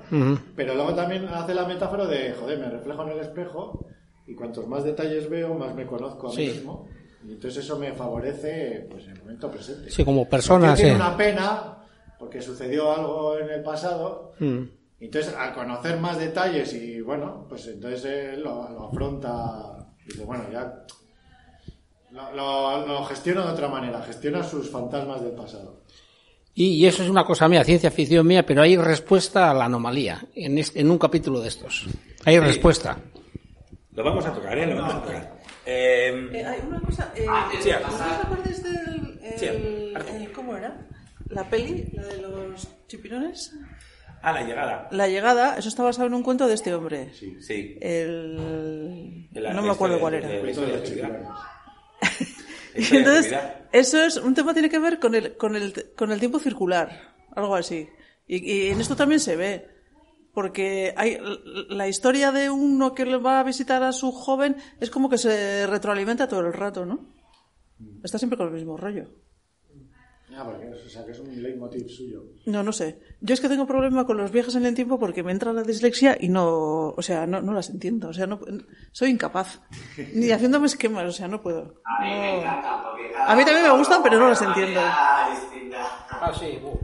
Pero luego también hace la metáfora de, joder, me reflejo en el espejo y cuantos más detalles veo, más me conozco a mí Sí. mismo. Y entonces eso me favorece pues, en el momento presente. Sí, como persona, Porque tiene sí. una pena porque sucedió algo en el pasado. Mm. Entonces, al conocer más detalles y bueno, pues entonces él lo, lo afronta. Dice, bueno, ya lo, lo, lo gestiona de otra manera, gestiona sus fantasmas del pasado. Y, y eso es una cosa mía, ciencia ficción mía, pero hay respuesta a la anomalía en, este- en un capítulo de estos. Hay respuesta. Lo vamos a tocar, ¿eh? Lo vamos a tocar. Eh, Eh, hay una cosa. Eh, Sí, ¿Vosotros acordáis del. El, Sí, el- ¿Cómo era? La peli, la de los chipirones. a la llegada. La llegada, eso está basado en un cuento de este hombre. Sí. El. De la- no me acuerdo historia cuál de- era. de de Chipirón. Y entonces, eso es un tema tiene que ver con el, con el, con el tiempo circular, algo así. Y, y en esto también se ve. Porque hay la historia de uno que le va a visitar a su joven es como que se retroalimenta todo el rato, ¿no? Está siempre con el mismo rollo. Ah, porque o sea, que es un leitmotiv suyo. No, no sé. Yo es que tengo problema con los viajes en el tiempo porque me entra la dislexia y no, o sea, no, no las entiendo. O sea, no, soy incapaz. Ni haciéndome esquemas, o sea, no puedo. A mí me No. encantan porque cada A mí también me gustan, pero no las entiendo. Ah, sí. uh.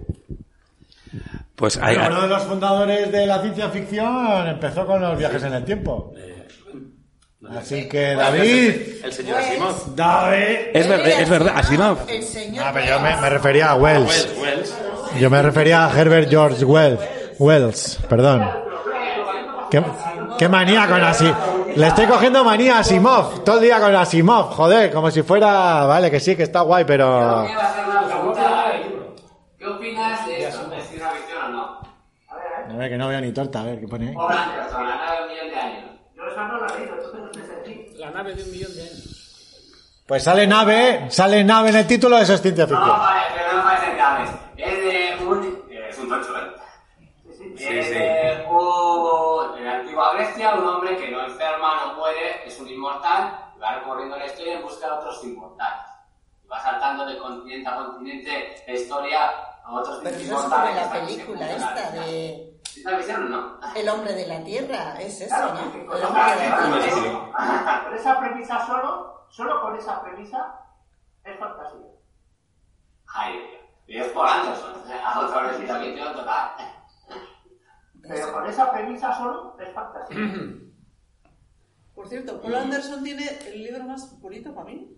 Pues hay, uno de los fundadores de la ciencia ficción empezó con los viajes en el tiempo. Así que, David. el señor Asimov. David. Es, ver- es verdad, Asimov. El señor Ah, pero yo me, me refería a Wells. Wells, Wells. Yo me refería a Herbert George Wells. Wells, perdón. ¿Qué, qué manía con Asimov. Le estoy cogiendo manía a Asimov. Todo el día con Asimov. Joder, como si fuera. Vale, que sí, que está guay, pero. Una. ¿Qué opinas de esto? ¿Es ficción o no? A ver, que no veo ni torta. A ver, ¿qué pone ahí? Obra Anderson, la nave de un millón de años. Yo esa no la he leído, entonces no sé si La nave de un millón de años. Pues sale nave, sale nave en el título, eso es ciencia No, ficción. vale, pero no parece llaves. Es de un... Es un tocho, ¿eh? Sí, es sí. de un... En la antigua Grecia, un hombre que no enferma, no muere, es un inmortal, y va recorriendo la historia en busca de otros inmortales. Y va saltando de continente a continente la historia a otros Pero eso es como la película esta la- de ¿Ciencia ficción o no? El hombre de la tierra, es eso, Claro, ¿no? que El hombre de la esa- tierra. Con esa premisa solo, solo con esa premisa, es fantasía. Ay, y es por Anderson, sea, otro ficción total. Pero con esa premisa solo, es fantasía. Por cierto, Paul Anderson tiene el libro más bonito para mí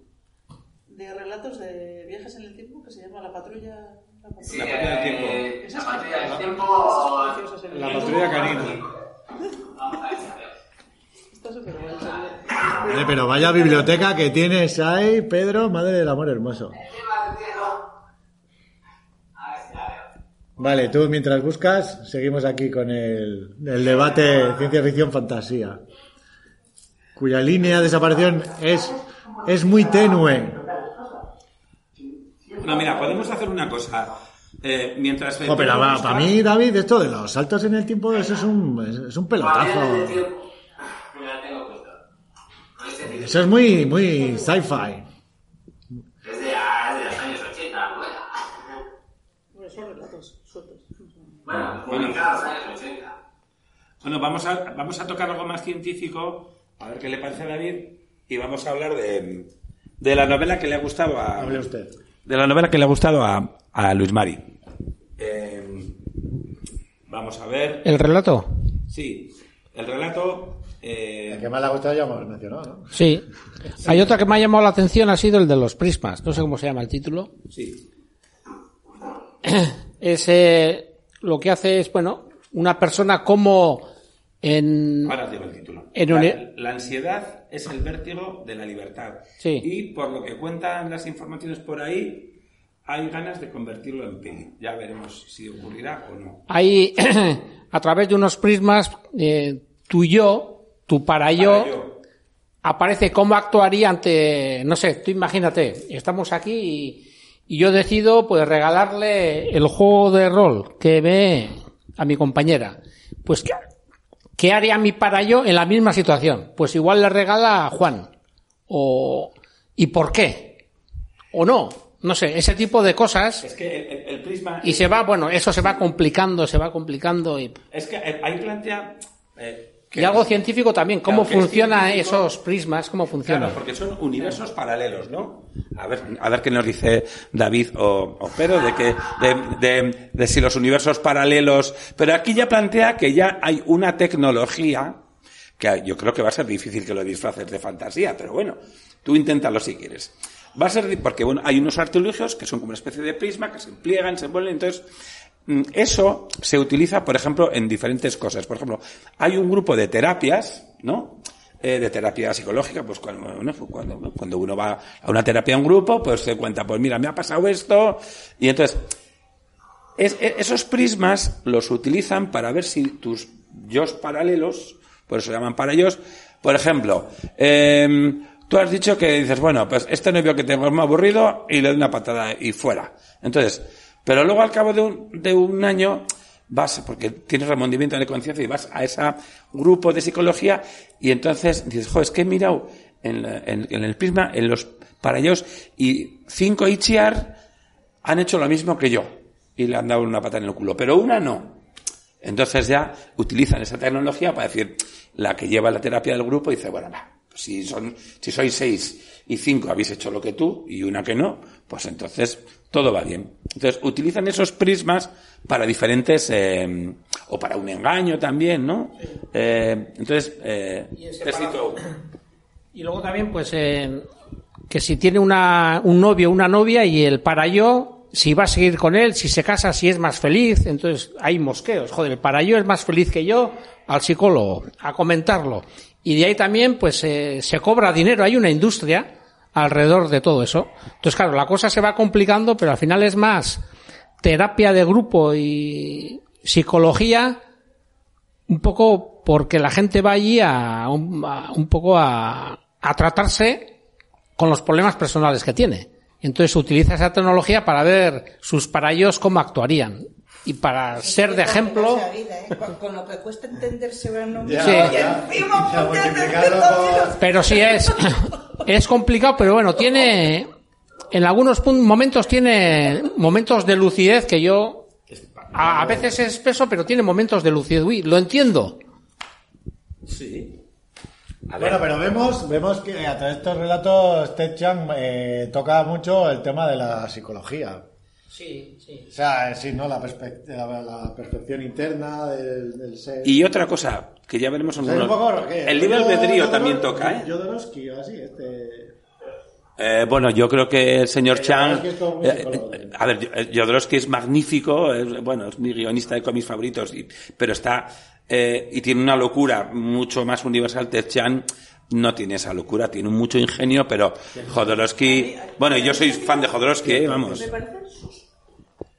de relatos de viajes en el tiempo que se llama La patrulla. La patrulla. Sí, La patrulla del tiempo. La es patrulla del tiempo... La patrulla canina. Eh, pero vaya biblioteca que tienes ahí, Pedro, madre del amor hermoso. A ver si la veo. Vale, tú mientras buscas, seguimos aquí con el, el debate ciencia ficción fantasía, cuya línea de desaparición es, es muy tenue. No, podemos hacer una cosa. Eh, mientras... Jo, pero para, para mí, David, esto de los saltos en el tiempo, eso es un, es, un pelotazo. Con este. Eso es muy, muy sci-fi. Es de, ah, los años 80, la novela. Bueno, son relatos sueltos. Bueno, publicada en los años 80. Bueno, vamos a, vamos a tocar algo más científico, a ver qué le parece a David, y vamos a hablar de, de la novela que le ha gustado a... Hable usted. De la novela que le ha gustado a, a Luis Mari. Eh, vamos a ver... ¿El relato? Sí, el relato Eh, El que más le ha gustado ya hemos mencionado, ¿no? Sí. Hay otra que me ha llamado la atención, ha sido el de los prismas. No sé cómo se llama el título. sí. Es, eh, lo que hace es, bueno, una persona como en... Ahora el título. En la, uni- la ansiedad es el vértigo de la libertad. Sí. Y por lo que cuentan las informaciones por ahí, hay ganas de convertirlo en peli. Ya veremos si ocurrirá o no. Hay, a través de unos prismas, eh, tu yo, tu para yo, Para yo. aparece cómo actuaría ante, no sé, tú imagínate, estamos aquí y, y yo decido pues regalarle el juego de rol que ve a mi compañera. Pues ¿qué, qué haría mi para yo en la misma situación? Pues igual le regala a Juan. O ¿y por qué? O no, no sé, ese tipo de cosas Es que el, el- el prisma... y se va, bueno, eso se va complicando, se va complicando y, Es que eh, ahí plantea... eh, y algo científico también, cómo Claro, es funcionan esos prismas, cómo funcionan. Claro, porque son universos paralelos, ¿no? A ver, a ver qué nos dice David o, o Pedro de que de, de- de si los universos paralelos. Pero aquí ya plantea que ya hay una tecnología que yo creo que va a ser difícil que lo disfraces de fantasía, pero bueno, tú inténtalo si quieres. Va a ser porque bueno, hay unos artilugios que son como una especie de prisma que se pliegan, se envuelven, entonces eso se utiliza, por ejemplo, en diferentes cosas. Por ejemplo, hay un grupo de terapias, ¿no? Eh, de terapia psicológica, pues cuando, pues cuando, uno va a una terapia a un grupo, pues se cuenta, pues mira, me ha pasado esto, y entonces, es- e- esos prismas los utilizan para ver si tus yos paralelos, por eso se llaman parayos, por ejemplo, em, tú has dicho que dices, bueno, pues este novio que tengo es muy aburrido y le doy una patada y fuera. Entonces, pero luego al cabo de un, de un año vas, porque tienes remordimiento de conciencia y vas a ese grupo de psicología y entonces dices, jo, es que he mirado en, en- el prisma, en los parayos y cinco Ichiar han hecho lo mismo que yo y le han dado una pata en el culo, pero una no. Entonces ya utilizan esa tecnología para decir, la que lleva la terapia del grupo dice, bueno, va, si son, si sois seis y cinco habéis hecho lo que tú y una que no, pues entonces todo va bien. Entonces utilizan esos prismas para diferentes, eh, o para un engaño también, ¿no? Eh, entonces, eh, cito- Y luego también, pues, eh, que si tiene una, un novio o una novia y el para yo, si va a seguir con él, si se casa, si es más feliz, entonces hay mosqueos. Joder, el para yo es más feliz que yo, al psicólogo, a comentarlo. Y de ahí también, pues, eh, se cobra dinero, hay una industria alrededor de todo eso. Entonces, claro, la cosa se va complicando, pero al final es más terapia de grupo y psicología un poco porque la gente va allí a un, poco a, a tratarse con los problemas personales que tiene. Entonces utiliza esa tecnología para ver sus parayos cómo actuarían y para ser de ejemplo. Con, con lo que cuesta entenderse uno Ya, Sí. ya, ya Pero sí es, es complicado, pero bueno, tiene, en algunos momentos tiene momentos de lucidez que yo, a, a veces es espeso, pero tiene momentos de lucidez. Uy, lo entiendo. Sí. Bueno, pero vemos, vemos que a través de estos relatos Ted Chiang eh, toca mucho el tema de la psicología. Sí, sí. O sea, sí, ¿no? La, la, la percepción interna del, del ser. y otra cosa que ya veremos en O sea, es un poco. El libre albedrío también toca, ¿eh? Jodorowsky o así, este... Eh, bueno, yo creo que el señor Eh, muy eh, eh, a ver, Jodorowsky es magnífico, es, bueno, es mi guionista de cómics favoritos, y- pero está, eh, y tiene una locura mucho más universal. Ted Chiang no tiene esa locura, tiene mucho ingenio, pero Jodorowsky, bueno, yo soy fan de Jodorowsky, eh, vamos. Me parece soso.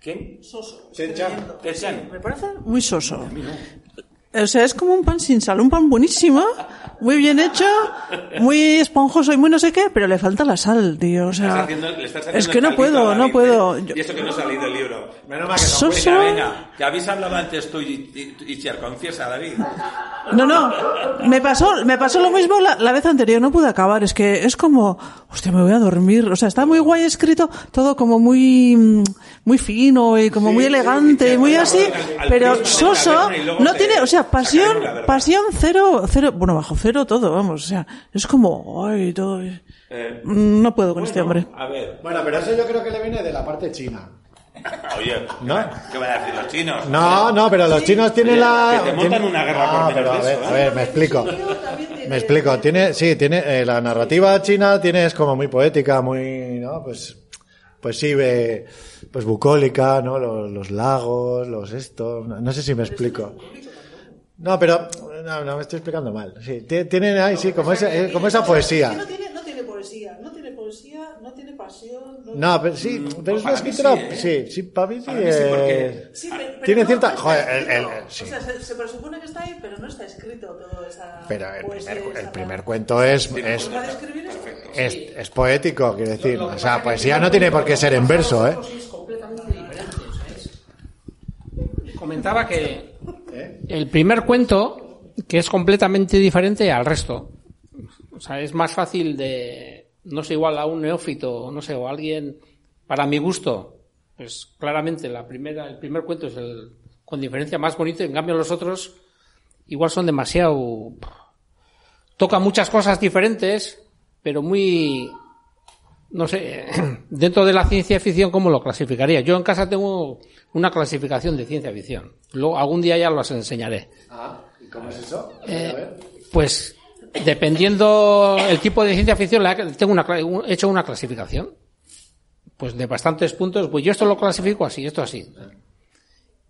¿Quién? soso. Ted Chiang. Me parece muy soso. O sea, es como un pan sin sal, un pan buenísimo, muy bien hecho, muy esponjoso y muy no sé qué, pero le falta la sal, tío. O sea, haciendo- es que no puedo, no ¿eh? puedo. Y eso que no ha salido el libro. Menos mal que son Soso. Venga, venga, que habéis hablado antes tú y, y, y Cher, confiesa, David. No, no, me pasó, me pasó lo mismo la, la vez anterior, no pude acabar, es que es como, hostia, me voy a dormir, o sea, está muy guay escrito, todo como muy, muy fino y como muy elegante y muy así, al pero soso, no tiene, o sea, pasión, pasión cero, cero, bueno, bajo cero todo, vamos, o sea, es como, ay, todo, Eh, no puedo con este hombre. A ver, Bueno, pero eso yo creo que le viene de la parte china. oye, ¿No? ¿qué van a decir los chinos? No, no, pero los chinos tienen Oye, la... que te montan tienen- una guerra No, por pero a ver, eso, a ¿eh? ver, me explico. Me explico, tiene, sí, tiene, eh, la narrativa china tiene, es como muy poética, muy, ¿no? Pues, pues sí, ve, pues bucólica, ¿no? Los, los lagos, los estos, no, no sé si me explico. No, pero, no, no, me estoy explicando mal. Sí, ti- tiene ahí, sí, como esa, eh, como esa Que poesía. no tiene, no tiene poesía, no tiene poesía, no tiene pasión. No, No, pero sí, pero es mí escritora, sí, sí, ¿eh? sí, para mí sí, Para mí sí, porque- eh, Sí, pero- pero tiene no- cierta, no joder, el, escrito. el- sí. O sea, se, se presupone que está ahí, pero no está escrito todo esa Pero el poesía, primer, el esa- primer cuento es, es, es es, es poético, quiero decir. Lo que O sea, que poesía el no tiene por qué ser en verso, ¿eh? es completamente diferente, o sea, es- Comentaba que el primer cuento, que es completamente diferente al resto. O sea, es más fácil de, no sé, igual a un neófito, no sé, o a alguien, para mi gusto, pues claramente la primera, el primer cuento es el, con diferencia más bonito, en cambio los otros igual son demasiado, tocan muchas cosas diferentes, pero muy, no sé, dentro de la ciencia ficción, ¿cómo lo clasificaría? Yo en casa tengo una clasificación de ciencia ficción. Luego, algún día ya los enseñaré. Ah, ¿y cómo es eso? Eh, pues, dependiendo el tipo de ciencia ficción, tengo una, he hecho una clasificación. Pues de bastantes puntos, pues yo esto lo clasifico así, esto así.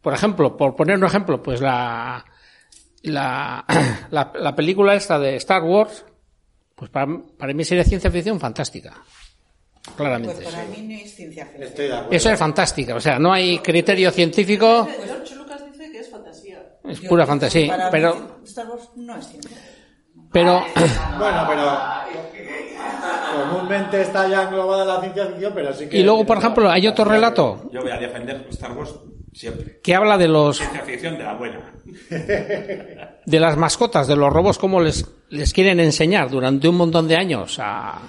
Por ejemplo, por poner un ejemplo, pues la, la, la, la película esta de Star Wars, pues para, para mí sería ciencia ficción fantástica. Claramente. Pues para mí no es ciencia ficción. Estoy de acuerdo. Eso es fantástica, o sea, no hay criterio científico, George Lucas dice que es fantasía. es pura fantasía, Para mí, pero, Star Wars no es ciencia pero, Bueno, pero comúnmente está ya englobada la ciencia ficción, pero sí que... y luego, por ejemplo, hay otro relato Yo voy a defender Star Wars siempre. que habla de los, Ciencia ficción de la buena. de las mascotas, de los robots, cómo les, les quieren enseñar durante un montón de años a,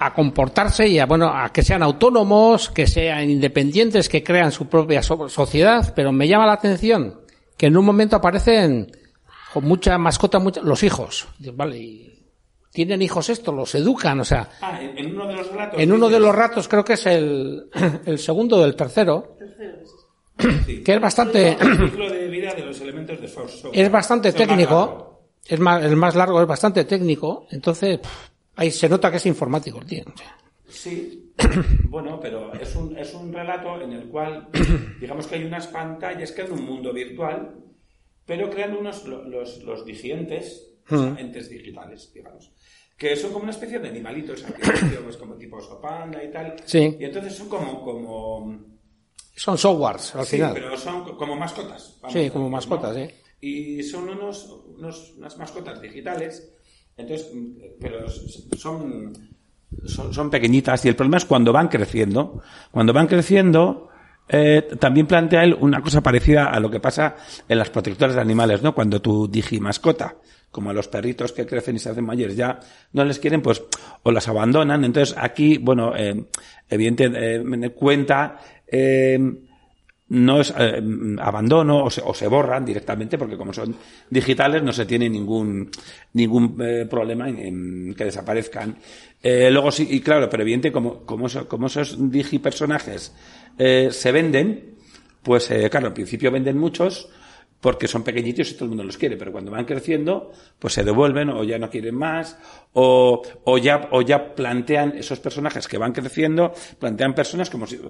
a comportarse y a, bueno, a que sean autónomos, que sean independientes, que crean su propia so- sociedad, pero me llama la atención que en un momento aparecen con mucha mascota, mucha- los hijos. Vale, y tienen hijos estos, los educan, o sea, Ah, en, uno de los relatos. en uno de los ratos creo que es el, el segundo del tercero, Sí. que es bastante, El ciclo de vida de los elementos de Force. Software. es bastante Es el más largo. técnico, es más, el más largo, es bastante técnico, entonces pff, ahí se nota que es informático el tío. Sí, bueno, pero es un, es un relato en el cual, digamos que hay unas pantallas que en un mundo virtual, pero crean unos, lo- los, los digientes, o sea, entes digitales, digamos, que son como una especie de animalitos, artificiales, como tipo oso panda y tal. Sí. Y entonces son como, como Son softwares al sí, final. pero son co- como mascotas. vamos Sí, como mascotas, ¿no? sí. Y son unos, unos, unas mascotas digitales, entonces, mm, pero son, son, pequeñitas y el problema es cuando van creciendo. Cuando van creciendo, eh, también plantea él una cosa parecida a lo que pasa en las protectoras de animales, ¿no? Cuando tu digimascota, como a los perritos que crecen y se hacen mayores, ya no les quieren, pues, o las abandonan. Entonces, aquí, bueno, eh, evidentemente, cuenta, eh, no es eh, abandono o se, o se borran directamente porque como son digitales no se tiene ningún ningún eh, problema en, en que desaparezcan. Eh, luego sí y claro pero evidente como como, eso- como esos digipersonajes eh, se venden pues eh, claro al principio venden muchos porque son pequeñitos y todo el mundo los quiere, pero cuando van creciendo, pues se devuelven o ya no quieren más, o, o ya, o ya plantean esos personajes que van creciendo, plantean personas como si,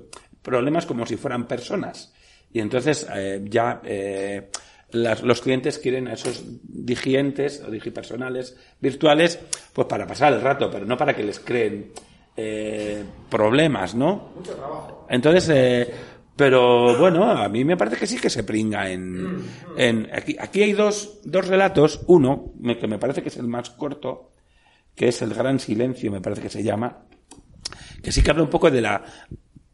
problemas como si fueran personas. Y entonces, eh, ya, eh, las- los clientes quieren a esos digientes o digipersonales virtuales, pues para pasar el rato, pero no para que les creen, eh, problemas, ¿no? Mucho trabajo. Entonces, pero bueno, a mí me parece que sí que se pringa en, en aquí, aquí hay dos, dos relatos, uno que me parece que es el más corto, que es el gran silencio, me parece que se llama, que sí que habla un poco de la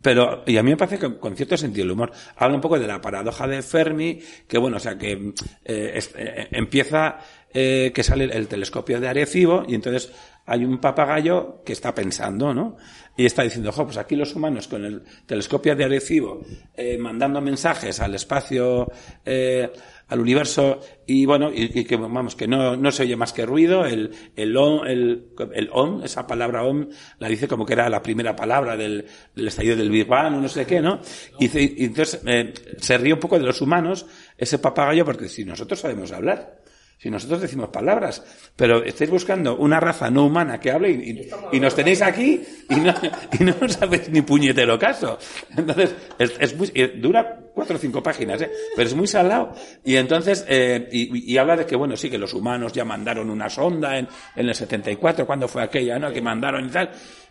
pero y a mí me parece que con cierto sentido del humor habla un poco de la paradoja de Fermi que bueno o sea que eh, es- eh, empieza eh, que sale el telescopio de Arecibo y entonces hay un papagayo que está pensando no y está diciendo jo pues aquí los humanos con el telescopio de Arecibo eh, mandando mensajes al espacio eh, al universo y bueno y, y que vamos que no, no se oye más que ruido. El el om, el, el om esa palabra om la dice como que era la primera palabra del, del estallido del Big Bang o no sé qué no y, y entonces eh, se ríe un poco de los humanos ese papagayo porque si nosotros sabemos hablar Si nosotros decimos palabras, pero estáis buscando una raza no humana que hable y, nos tenéis aquí y no, y no hacéis ni puñetero caso. Entonces, es, es muy- eh, dura cuatro o cinco páginas, ¿eh? pero es muy salado. Y entonces, eh, y, y habla de que, bueno, sí, que los humanos ya mandaron una sonda en, en el 74, cuando fue aquella, ¿no? Que mandaron y tal.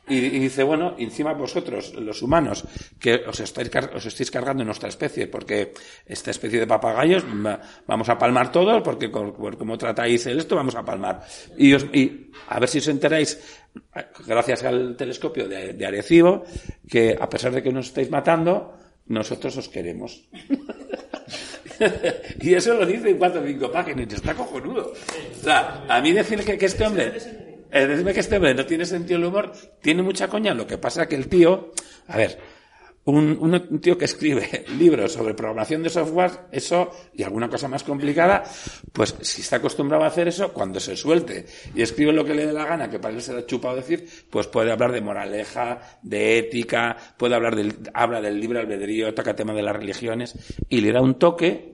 Y, y dice, bueno, encima vosotros, los humanos, que os estáis, os estáis cargando en nuestra especie, porque esta especie de papagayos va- vamos a palmar todos, porque por como tratáis esto, vamos a palmar. Y, os- y a ver si os enteráis, gracias al telescopio de, de Arecibo, que a pesar de que nos estáis matando, nosotros os queremos. y eso lo dice en cuatro o cinco páginas, está cojonudo. O sea, a mí decirle que, que este hombre, eh, que este hombre no tiene sentido del humor, tiene mucha coña, lo que pasa que el tío, a ver, un, tío que escribe libros sobre programación de software, eso y alguna cosa más complicada, pues si está acostumbrado a hacer eso, cuando se suelte y escribe lo que le dé la gana, que para él se ha chupado decir, pues puede hablar de moraleja, de ética, puede hablar del, habla del libre albedrío, toca tema de las religiones y le da un toque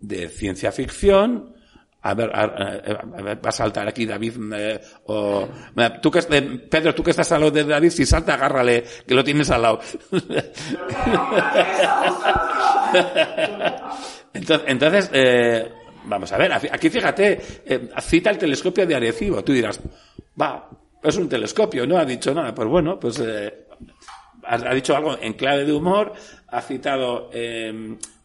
de ciencia ficción. A ver, a, a- ver, va a saltar aquí David, eh, o, eh, tú que, eh, Pedro, tú que estás al lado de David, si salta, agárrale, que lo tienes al lado. entonces, eh, vamos a ver, aquí fíjate, eh, cita el telescopio de Arecibo, tú dirás, va, es un telescopio, no ha dicho nada, pues bueno, pues ha, dicho algo en clave de humor, ha citado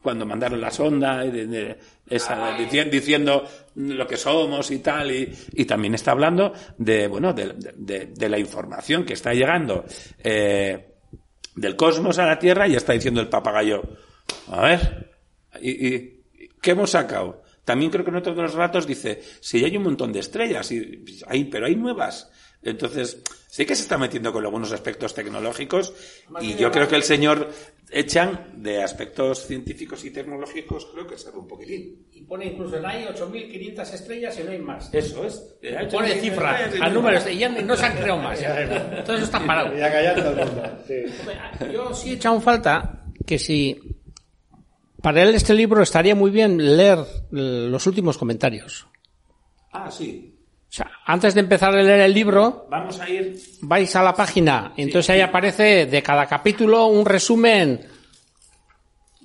cuando mandaron la sonda, de- de- esa- dici- diciendo lo que somos y tal, y, y también está hablando de, bueno, de, de- de la información que está llegando eh, del cosmos a la Tierra y está diciendo el papagayo, a ver, ¿y, y qué hemos sacado? También creo que en otro de los ratos dice, si hay un montón de estrellas, y, hay, pero hay nuevas. Entonces, sí que se está metiendo con algunos aspectos tecnológicos y yo creo que el señor Echan, de aspectos científicos y tecnológicos, creo que sabe un poquitín. Y pone incluso en ahí 8.500 estrellas y no hay más. Eso es. Pone cifra al número y ya no se han creado más. ya. Entonces está parado. Y a callar todo el mundo. Sí. Yo sí he echado falta que si para él este libro estaría muy bien leer eh, los últimos comentarios. Ah, sí. O sea, antes de empezar a leer el libro, Vamos a ir. vais a la página, entonces ahí aparece de cada capítulo un resumen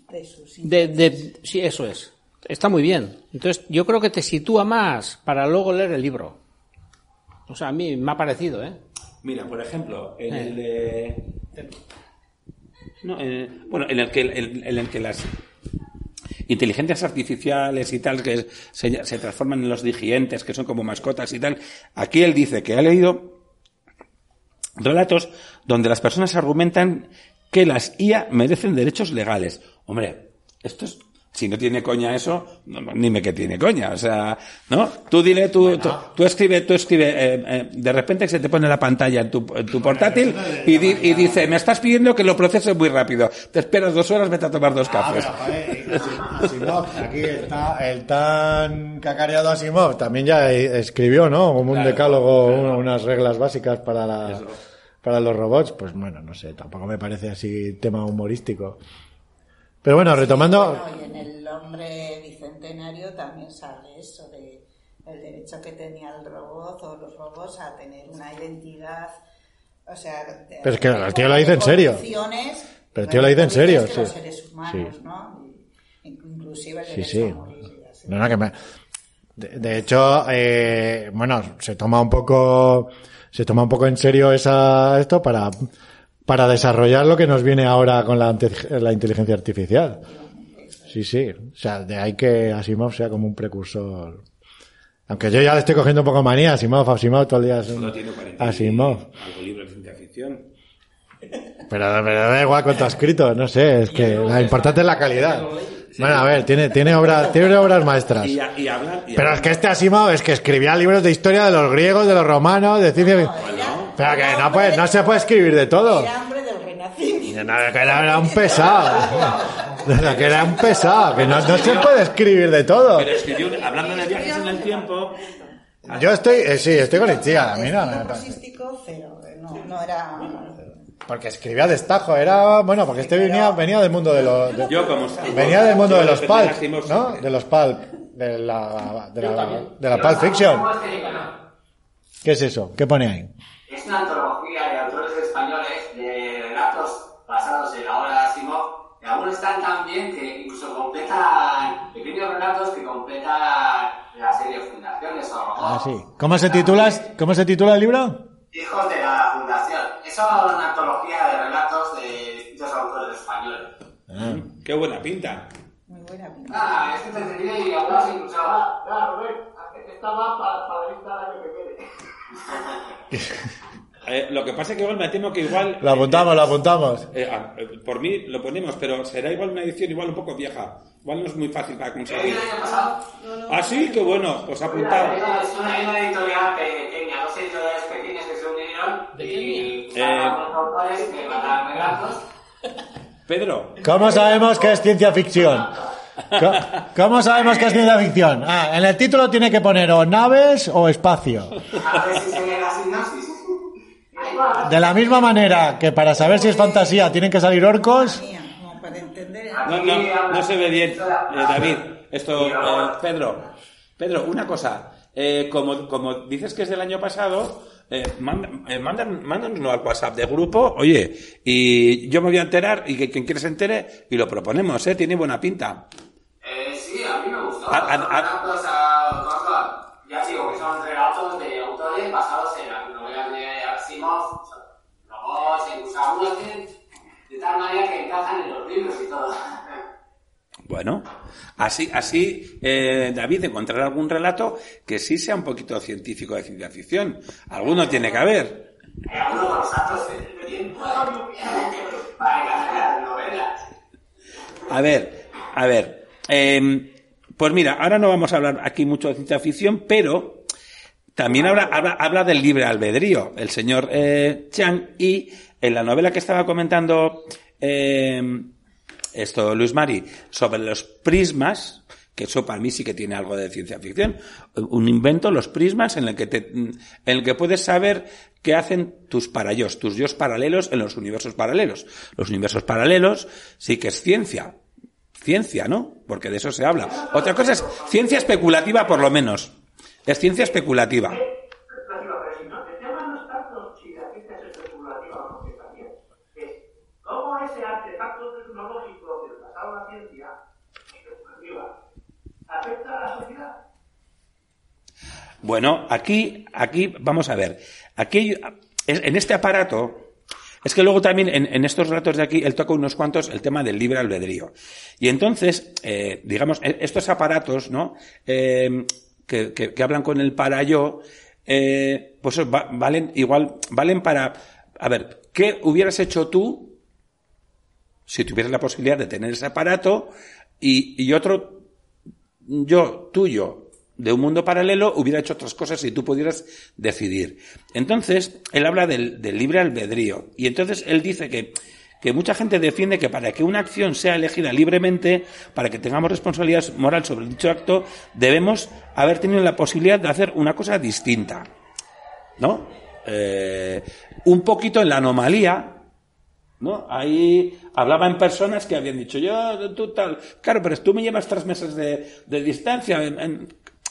De sus de, de sí, eso es. Está muy bien. Entonces yo creo que te sitúa más para luego leer el libro. O sea, a mí me ha parecido, ¿eh? Mira, por ejemplo, en el de. No, eh, bueno, en el que, en, en el que las inteligencias artificiales y tal, que se, transforman en los digientes, que son como mascotas y tal. Aquí él dice que ha leído relatos donde las personas argumentan que las IA merecen derechos legales. Hombre, esto es, si no tiene coña eso, no, no, dime que tiene coña. O sea, ¿no? Tú dile, tú, tú, tú escribe, tú escribe, eh, eh, de repente se te pone la pantalla en tu, en tu portátil y, di- y dice, me estás pidiendo que lo procese muy rápido. Te esperas dos horas, vete a tomar dos Ah, cafés. pero, joder, Asim- Asimov, aquí está el tan cacareado Asimov, también ya escribió, ¿no? Como un Claro, decálogo, claro. un- unas reglas básicas para la, Eso. para los robots. Pues bueno, no sé, tampoco me parece así tema humorístico. Pero bueno, retomando, Bueno, y en el hombre bicentenario también sale eso de el derecho que tenía el robot o los robots a tener una identidad. O sea, Pero es que el tío lo dice en serio. Pero el tío lo dice en serio, que los sí. seres humanos, Sí. ¿no? Inclusive el Sí, derecho sí. a morir y así. No, no, que me... De, de hecho, eh, bueno, se toma un poco, se toma un poco en serio esa, esto para, para desarrollar lo que nos viene ahora con la, inteligencia artificial. Sí, sí. O sea, de ahí que Asimov sea como un precursor. Aunque yo ya le estoy cogiendo un poco manía, Asimov, Asimov, todo el día Solo tiene 40 Asimov. algo libro de ciencia ficción. Pero, pero da igual cuánto ha escrito, no sé, es que la importante es la calidad. Bueno, a ver, tiene, tiene obras, tiene obras maestras. Y, a- y hablan. y Pero es que este Asimov es que escribía libros de historia de los griegos, de los romanos, de ciencia. Pero que no, puede, no se puede escribir de todo. Era hombre del renacimiento. No, que era, era un pesado. Que era un pesado. Que no, no se puede escribir de todo. Pero escribió, hablando de viajes en el tiempo, Yo estoy, eh, sí, estoy con Itziar, a mí no me parece. cero, no, no era... Porque escribía destajo, era, bueno, porque este venía, venía del mundo de los, de- yo como venía del mundo de los pulp, ¿no? De los pulp. De la, de la, de la Yo Pulp Fiction. ¿cómo es que digo, no? ¿Qué es eso? ¿Qué pone ahí? Es una antología de autores españoles de relatos basados en la obra de Asimov, que algunos están tan bien que incluso completan pequeños relatos que completan la serie Fundaciones o Robots. Ah, sí. ¿Cómo se titula, cómo se titula el libro? Hijos de la Fundación. Eso es una antología de relatos de distintos autores españoles. Qué buena pinta. Muy buena. Ah, es entretenido y algunos incluso... Ah, ah, Rubén, esta va para, para la lista del año que viene. Eh, lo que pasa es que igual me temo que igual... Lo apuntamos, lo apuntamos. Eh, eh, por mí lo ponemos, pero será igual una edición igual un poco vieja. Igual no es muy fácil para ¿El conseguir. año pasado? Ah, sí, qué bueno. Pues apuntado. Es una, editorial pequeña, dos editoriales pequeñas que se unieron y Eh. sacaron autores que mandaban relatos. Pedro, ¿Cómo sabemos que es ciencia ficción? ¿Cómo sabemos que es ciencia ficción? Ah, en el título tiene que poner o naves o espacio. A ver si se la sinopsis. De la misma manera que para saber si es fantasía tienen que salir orcos. No, no, no se ve bien. Eh, David, esto, eh, Pedro, Pedro, una cosa. Eh, como, como dices que es del año pasado, eh, manda, eh, mándanoslo al WhatsApp de grupo, oye, y yo me voy a enterar y que quien quiera se entere y lo proponemos, ¿eh? Tiene buena pinta. Eh, sí, a mí me gustó. A- a- Son a- de tal manera que encajan en los libros y todo. Bueno, así, así eh, David, encontrar algún relato que sí sea un poquito científico de ciencia ficción. Alguno tiene que haber. Los para encajar las novelas. A ver, a ver. eh, pues mira, ahora no vamos a hablar aquí mucho de ciencia ficción, pero también habla, habla, habla del libre albedrío, el señor eh, Chang, y en la novela que estaba comentando eh, esto Luis Mari sobre los prismas, que eso para mí sí que tiene algo de ciencia ficción, un invento, los prismas, en el que te, en el que puedes saber qué hacen tus parayos, tus yos paralelos en los universos paralelos. Los universos paralelos sí que es ciencia, ciencia, ¿no? Porque de eso se habla. Otra cosa es ciencia especulativa, por lo menos. Es ciencia. Especulativa, pero si no, el tema no es tanto si la ciencia es especulativa o no, que también. Es cómo ese artefacto tecnológico del pasado de la ciencia, especulativa, Bueno, aquí, aquí, vamos a ver. Aquí, en este aparato, es que luego también en, estos relatos de aquí, él toca unos cuantos el tema del libre albedrío. Y entonces, eh, digamos, e- estos aparatos, ¿no? Eh, que, hablan con el para yo, eh, pues va- valen, igual, valen para, a ver, ¿qué hubieras hecho tú si tuvieras la posibilidad de tener ese aparato y otro yo tuyo de un mundo paralelo hubiera hecho otras cosas si tú pudieras decidir. Entonces, él habla del, del libre albedrío. Y entonces él dice que, que mucha gente defiende que para que una acción sea elegida libremente, para que tengamos responsabilidad moral sobre dicho acto, debemos haber tenido la posibilidad de hacer una cosa distinta. ¿No? Eh, un poquito en la anomalía, ¿no? Ahí hablaban personas que habían dicho, yo, tú tal, claro, pero tú me llevas tres meses de, de distancia. en- en-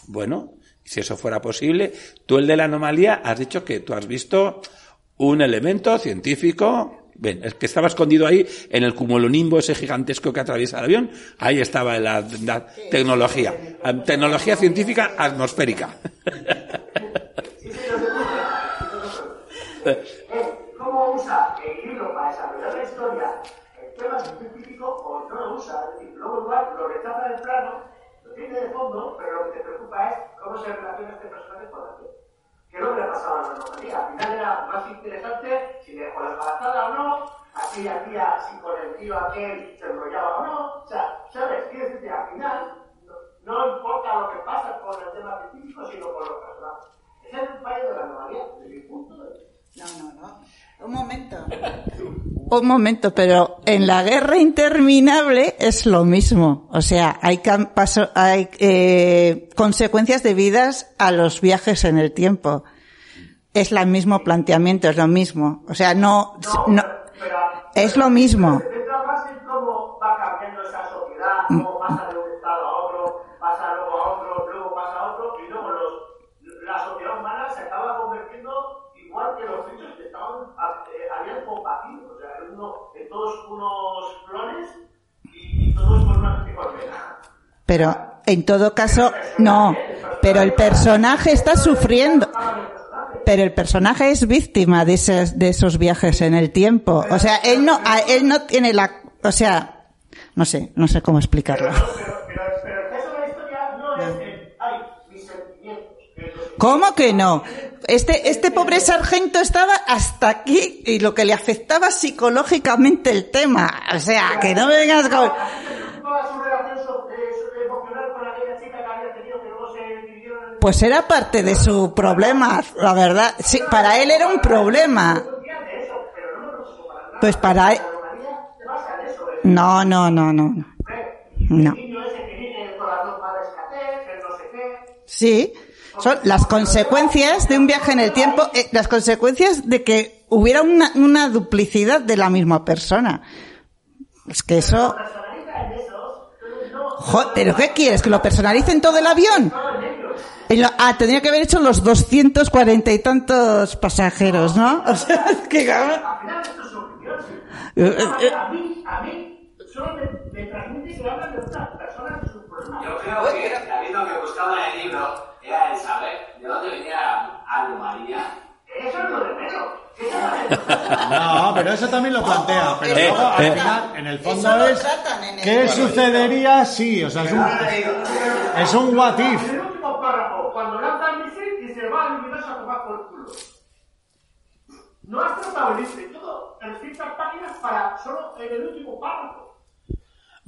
Bueno, si eso fuera posible, tú el de la anomalía has dicho que tú has visto un elemento científico, ven, el que estaba escondido ahí en el cumulonimbo ese gigantesco que atraviesa el avión, ahí estaba la, la tecnología, eh, tecnología científica atmosférica. Usa el libro para desarrollar la historia el tema científico o no lo usa. Es decir, luego igual lo rechaza de plano, lo tiene de fondo, pero lo que te preocupa es cómo se relaciona este personaje con la acción. ¿Qué es lo que le pasaba a la normalidad? Al final era más interesante si le dejó la embarazada o no, así hacía si con el tío aquel se enrollaba o no. O sea, ¿sabes? Quiere decir que al final no, no importa lo que pasa con el tema científico, sino con los personajes. Ese es el fallo de la normalidad, desde mi punto de vista. No, no, no. Un momento. Un momento, pero en la guerra interminable es lo mismo. O sea, hay, paso- hay eh, consecuencias debidas a los viajes en el tiempo. Es el mismo planteamiento, es lo mismo. O sea, no, no es lo mismo. Pero en todo caso, no. Pero el personaje está sufriendo. Pero el personaje es víctima de, esos, de esos viajes en el tiempo. O sea, él no, él no tiene la, o sea, no sé, no sé cómo explicarlo. ¿Cómo que no? Este, este pobre sargento estaba hasta aquí y lo que le afectaba psicológicamente el tema. O sea, que no me vengas con... Eh, Pues era parte de su problema, la verdad. Sí, para él era un problema. Pues para él... No, no, no, no. no. No. Sí, son las consecuencias de un viaje en el tiempo, eh, las consecuencias de que hubiera una, una duplicidad de la misma persona. Es que eso... Jo- ¿Pero qué quieres? ¿Que lo personalicen todo el avión? En lo- ah, tendría que haber hecho los 240 y tantos pasajeros, ¿no? O sea, es que... Eh, eh, A mí, a mí, solo me, me transmite que hablan de otras personas y sus problemas. Yo creo que David lo que buscaba en el libro era el saber de dónde venía la anomalía. Eso es lo de menos. No, pero eso también lo plantea. Pero Eh, luego, al eh. final, en el fondo es el qué sucedería si, o sea, es un, es un what if. En el último párrafo, cuando lanza el misil y se va al universo a tomar por culo. No has protagonista y todo, en 100 páginas para solo en el último párrafo.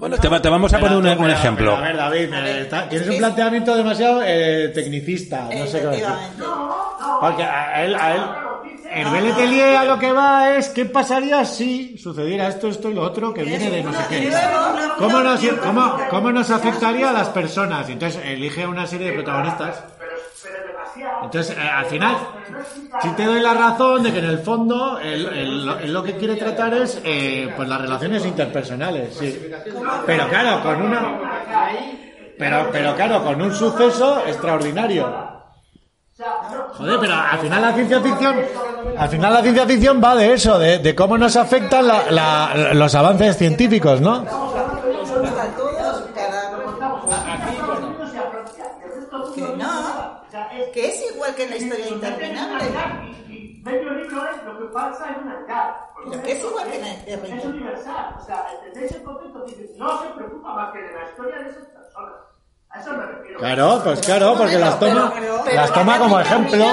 Bueno, te, va- te vamos a poner un, un ejemplo. A ver, David, está- tienes un planteamiento demasiado eh, tecnicista. No sé qué decir. Efectivamente. Porque a él, a él, el Letelier a lo que va es qué pasaría si sucediera esto, esto y lo otro que viene de no sé qué. ¿Cómo nos, cómo, cómo nos afectaría a las personas? Y entonces elige una serie de protagonistas. Entonces, eh, al final, si te doy la razón de que en el fondo lo que quiere tratar es eh, pues las relaciones interpersonales, sí. Pero claro, con una pero, pero claro, con un suceso extraordinario. Joder, pero al final la ciencia ficción, al final la ciencia ficción va de eso, de, de cómo nos afectan la- la- los avances científicos, ¿no? Que no, que es igual que en la historia interminable. Medio libro es lo que pasa en una edad. Pero que es igual que en Es universal. O sea, entendéis el concepto que dice, no se preocupa más que de la historia de esas personas. A eso me refiero. Claro, pues claro, porque las toma, las toma como ejemplo.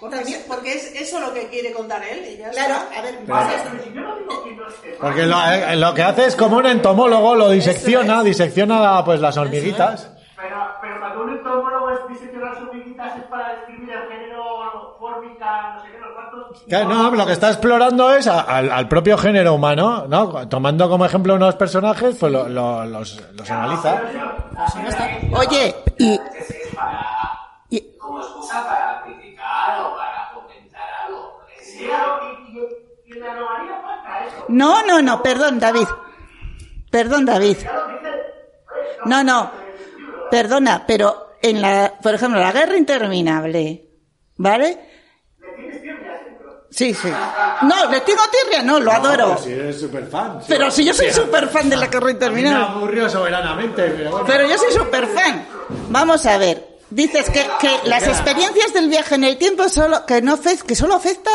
Porque, porque es eso lo que quiere contar él. y ya está. Claro, a ver, pero esté Porque lo, eh, lo que hace es como un entomólogo, lo disecciona, disecciona pues las hormiguitas. Pero, pero cuando un entomólogo es diseccionar sus hormiguitas es para describir el género fórmica, no sé qué, los cuantos. Que no, lo que está explorando es a- al, al propio género humano, ¿no? Tomando como ejemplo unos personajes, pues lo- lo- los, los analiza. Oye, y, Ese es para, y- como excusa para criticar o para comentar algo. Es Y, claro, y, y, y la anomalía falta eso. no, no, no, perdón, David. Perdón, David. No, no. Perdona, pero en la, por ejemplo, la guerra interminable, ¿vale? Sí, sí. No, le tengo tirria, no, lo adoro. Si eres súper fan. Pero si yo soy súper fan de la guerra Me interminable. aburrió soberanamente, pero bueno. Pero yo soy súper fan. Vamos a ver. Dices que, que las experiencias del viaje en el tiempo solo, que no afecta, que solo afecta,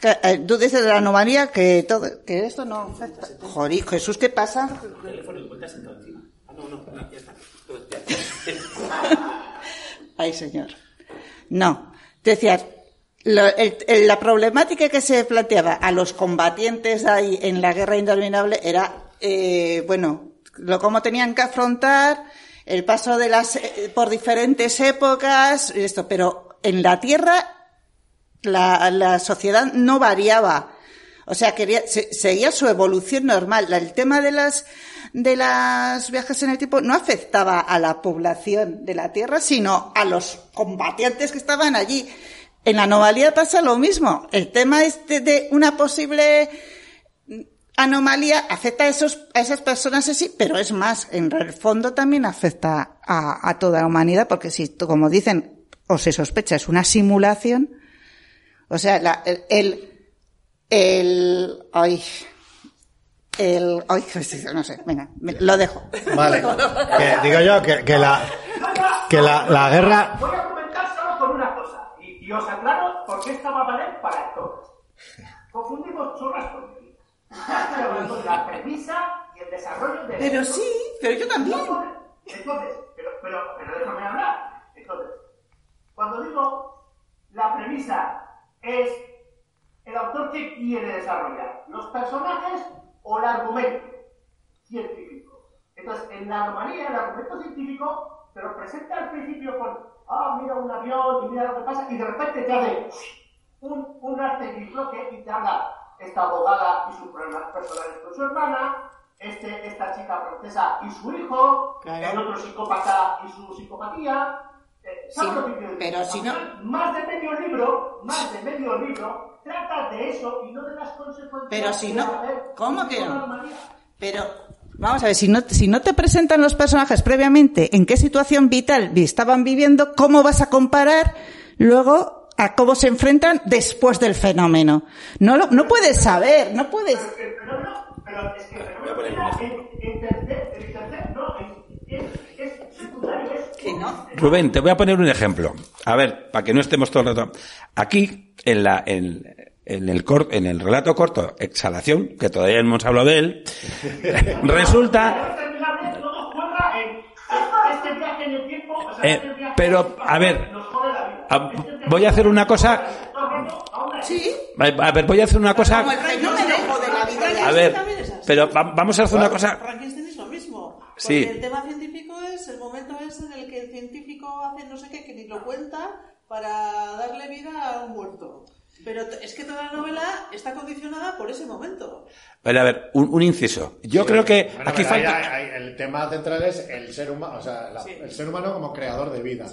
que, eh, tú dices de la anomalía que todo, que esto no afecta. Joder, Jesús, ¿qué pasa? Ay, señor. No. El- la problemática que se planteaba a los combatientes ahí en la guerra interminable era, eh, bueno, lo cómo tenían que afrontar el paso de las eh, por diferentes épocas esto, pero en la Tierra la, la sociedad no variaba. O sea, quería, se- seguía su evolución normal. El tema de las, de las viajes en el tiempo no afectaba a la población de la Tierra, sino a los combatientes que estaban allí. En la anomalía pasa lo mismo. El tema este de una posible anomalía afecta a, esos, a esas personas así, pero es más, en el fondo también afecta a, a toda la humanidad, porque si, como dicen, o se sospecha, es una simulación, o sea, la- el, el, el- ay, el... Ay, no sé, venga, me- lo dejo. Vale. Que, digo yo que, que la, que la, la guerra... Voy a comentar solo con una cosa. Y, y os aclaro por qué esta va a valer para todos. Confundimos churras con. Estoy hablando de la premisa y el desarrollo de... Pero sí, pero yo también. Entonces, pero, pero, pero déjame hablar. Entonces, cuando digo la premisa es el autor que quiere desarrollar, los personajes o el argumento científico. Entonces, en la anomalía, el argumento científico te lo presenta al principio con, ah, mira un avión y mira lo que pasa, y de repente te hace un, un arte bloque y te habla esta abogada y sus problemas personales con su hermana, este, esta chica francesa y su hijo, Claro. el otro psicópata y su psicopatía. Eh, ¿sabes Sí, que pero si no- Más de medio libro, más de medio libro, trata de eso y no de las consecuencias. Pero si no- ¿cómo que no? Pero, vamos a ver, si no, si no te presentan los personajes previamente en qué situación vital vi- estaban viviendo, ¿cómo vas a comparar luego a cómo se enfrentan después del fenómeno? No lo, no puedes saber, no puedes. El fenómeno, pero es que el fenómeno tercer, en tercer, no, es, es, no. Rubén, te voy a poner un ejemplo. A ver, para que no estemos todo el rato. Aquí, en la, en, en el cor- en el relato corto, Exhalación, que todavía no hemos hablado de él, resulta, Eh, pero, a ver, a- voy a hacer una cosa, a ver, voy a hacer una cosa, a ver, pero va- vamos a hacer una cosa, Frankenstein es lo mismo. Porque Sí. el tema científico es el momento es en el que el científico hace no sé qué, que ni lo cuenta, para darle vida a un muerto. Pero es que toda la novela está condicionada por ese momento. Vale, a ver, un, un inciso. Yo creo que Bueno, aquí pero falta, hay- hay- el tema central es el ser humano, o sea, la- Sí. el ser humano como creador de vida.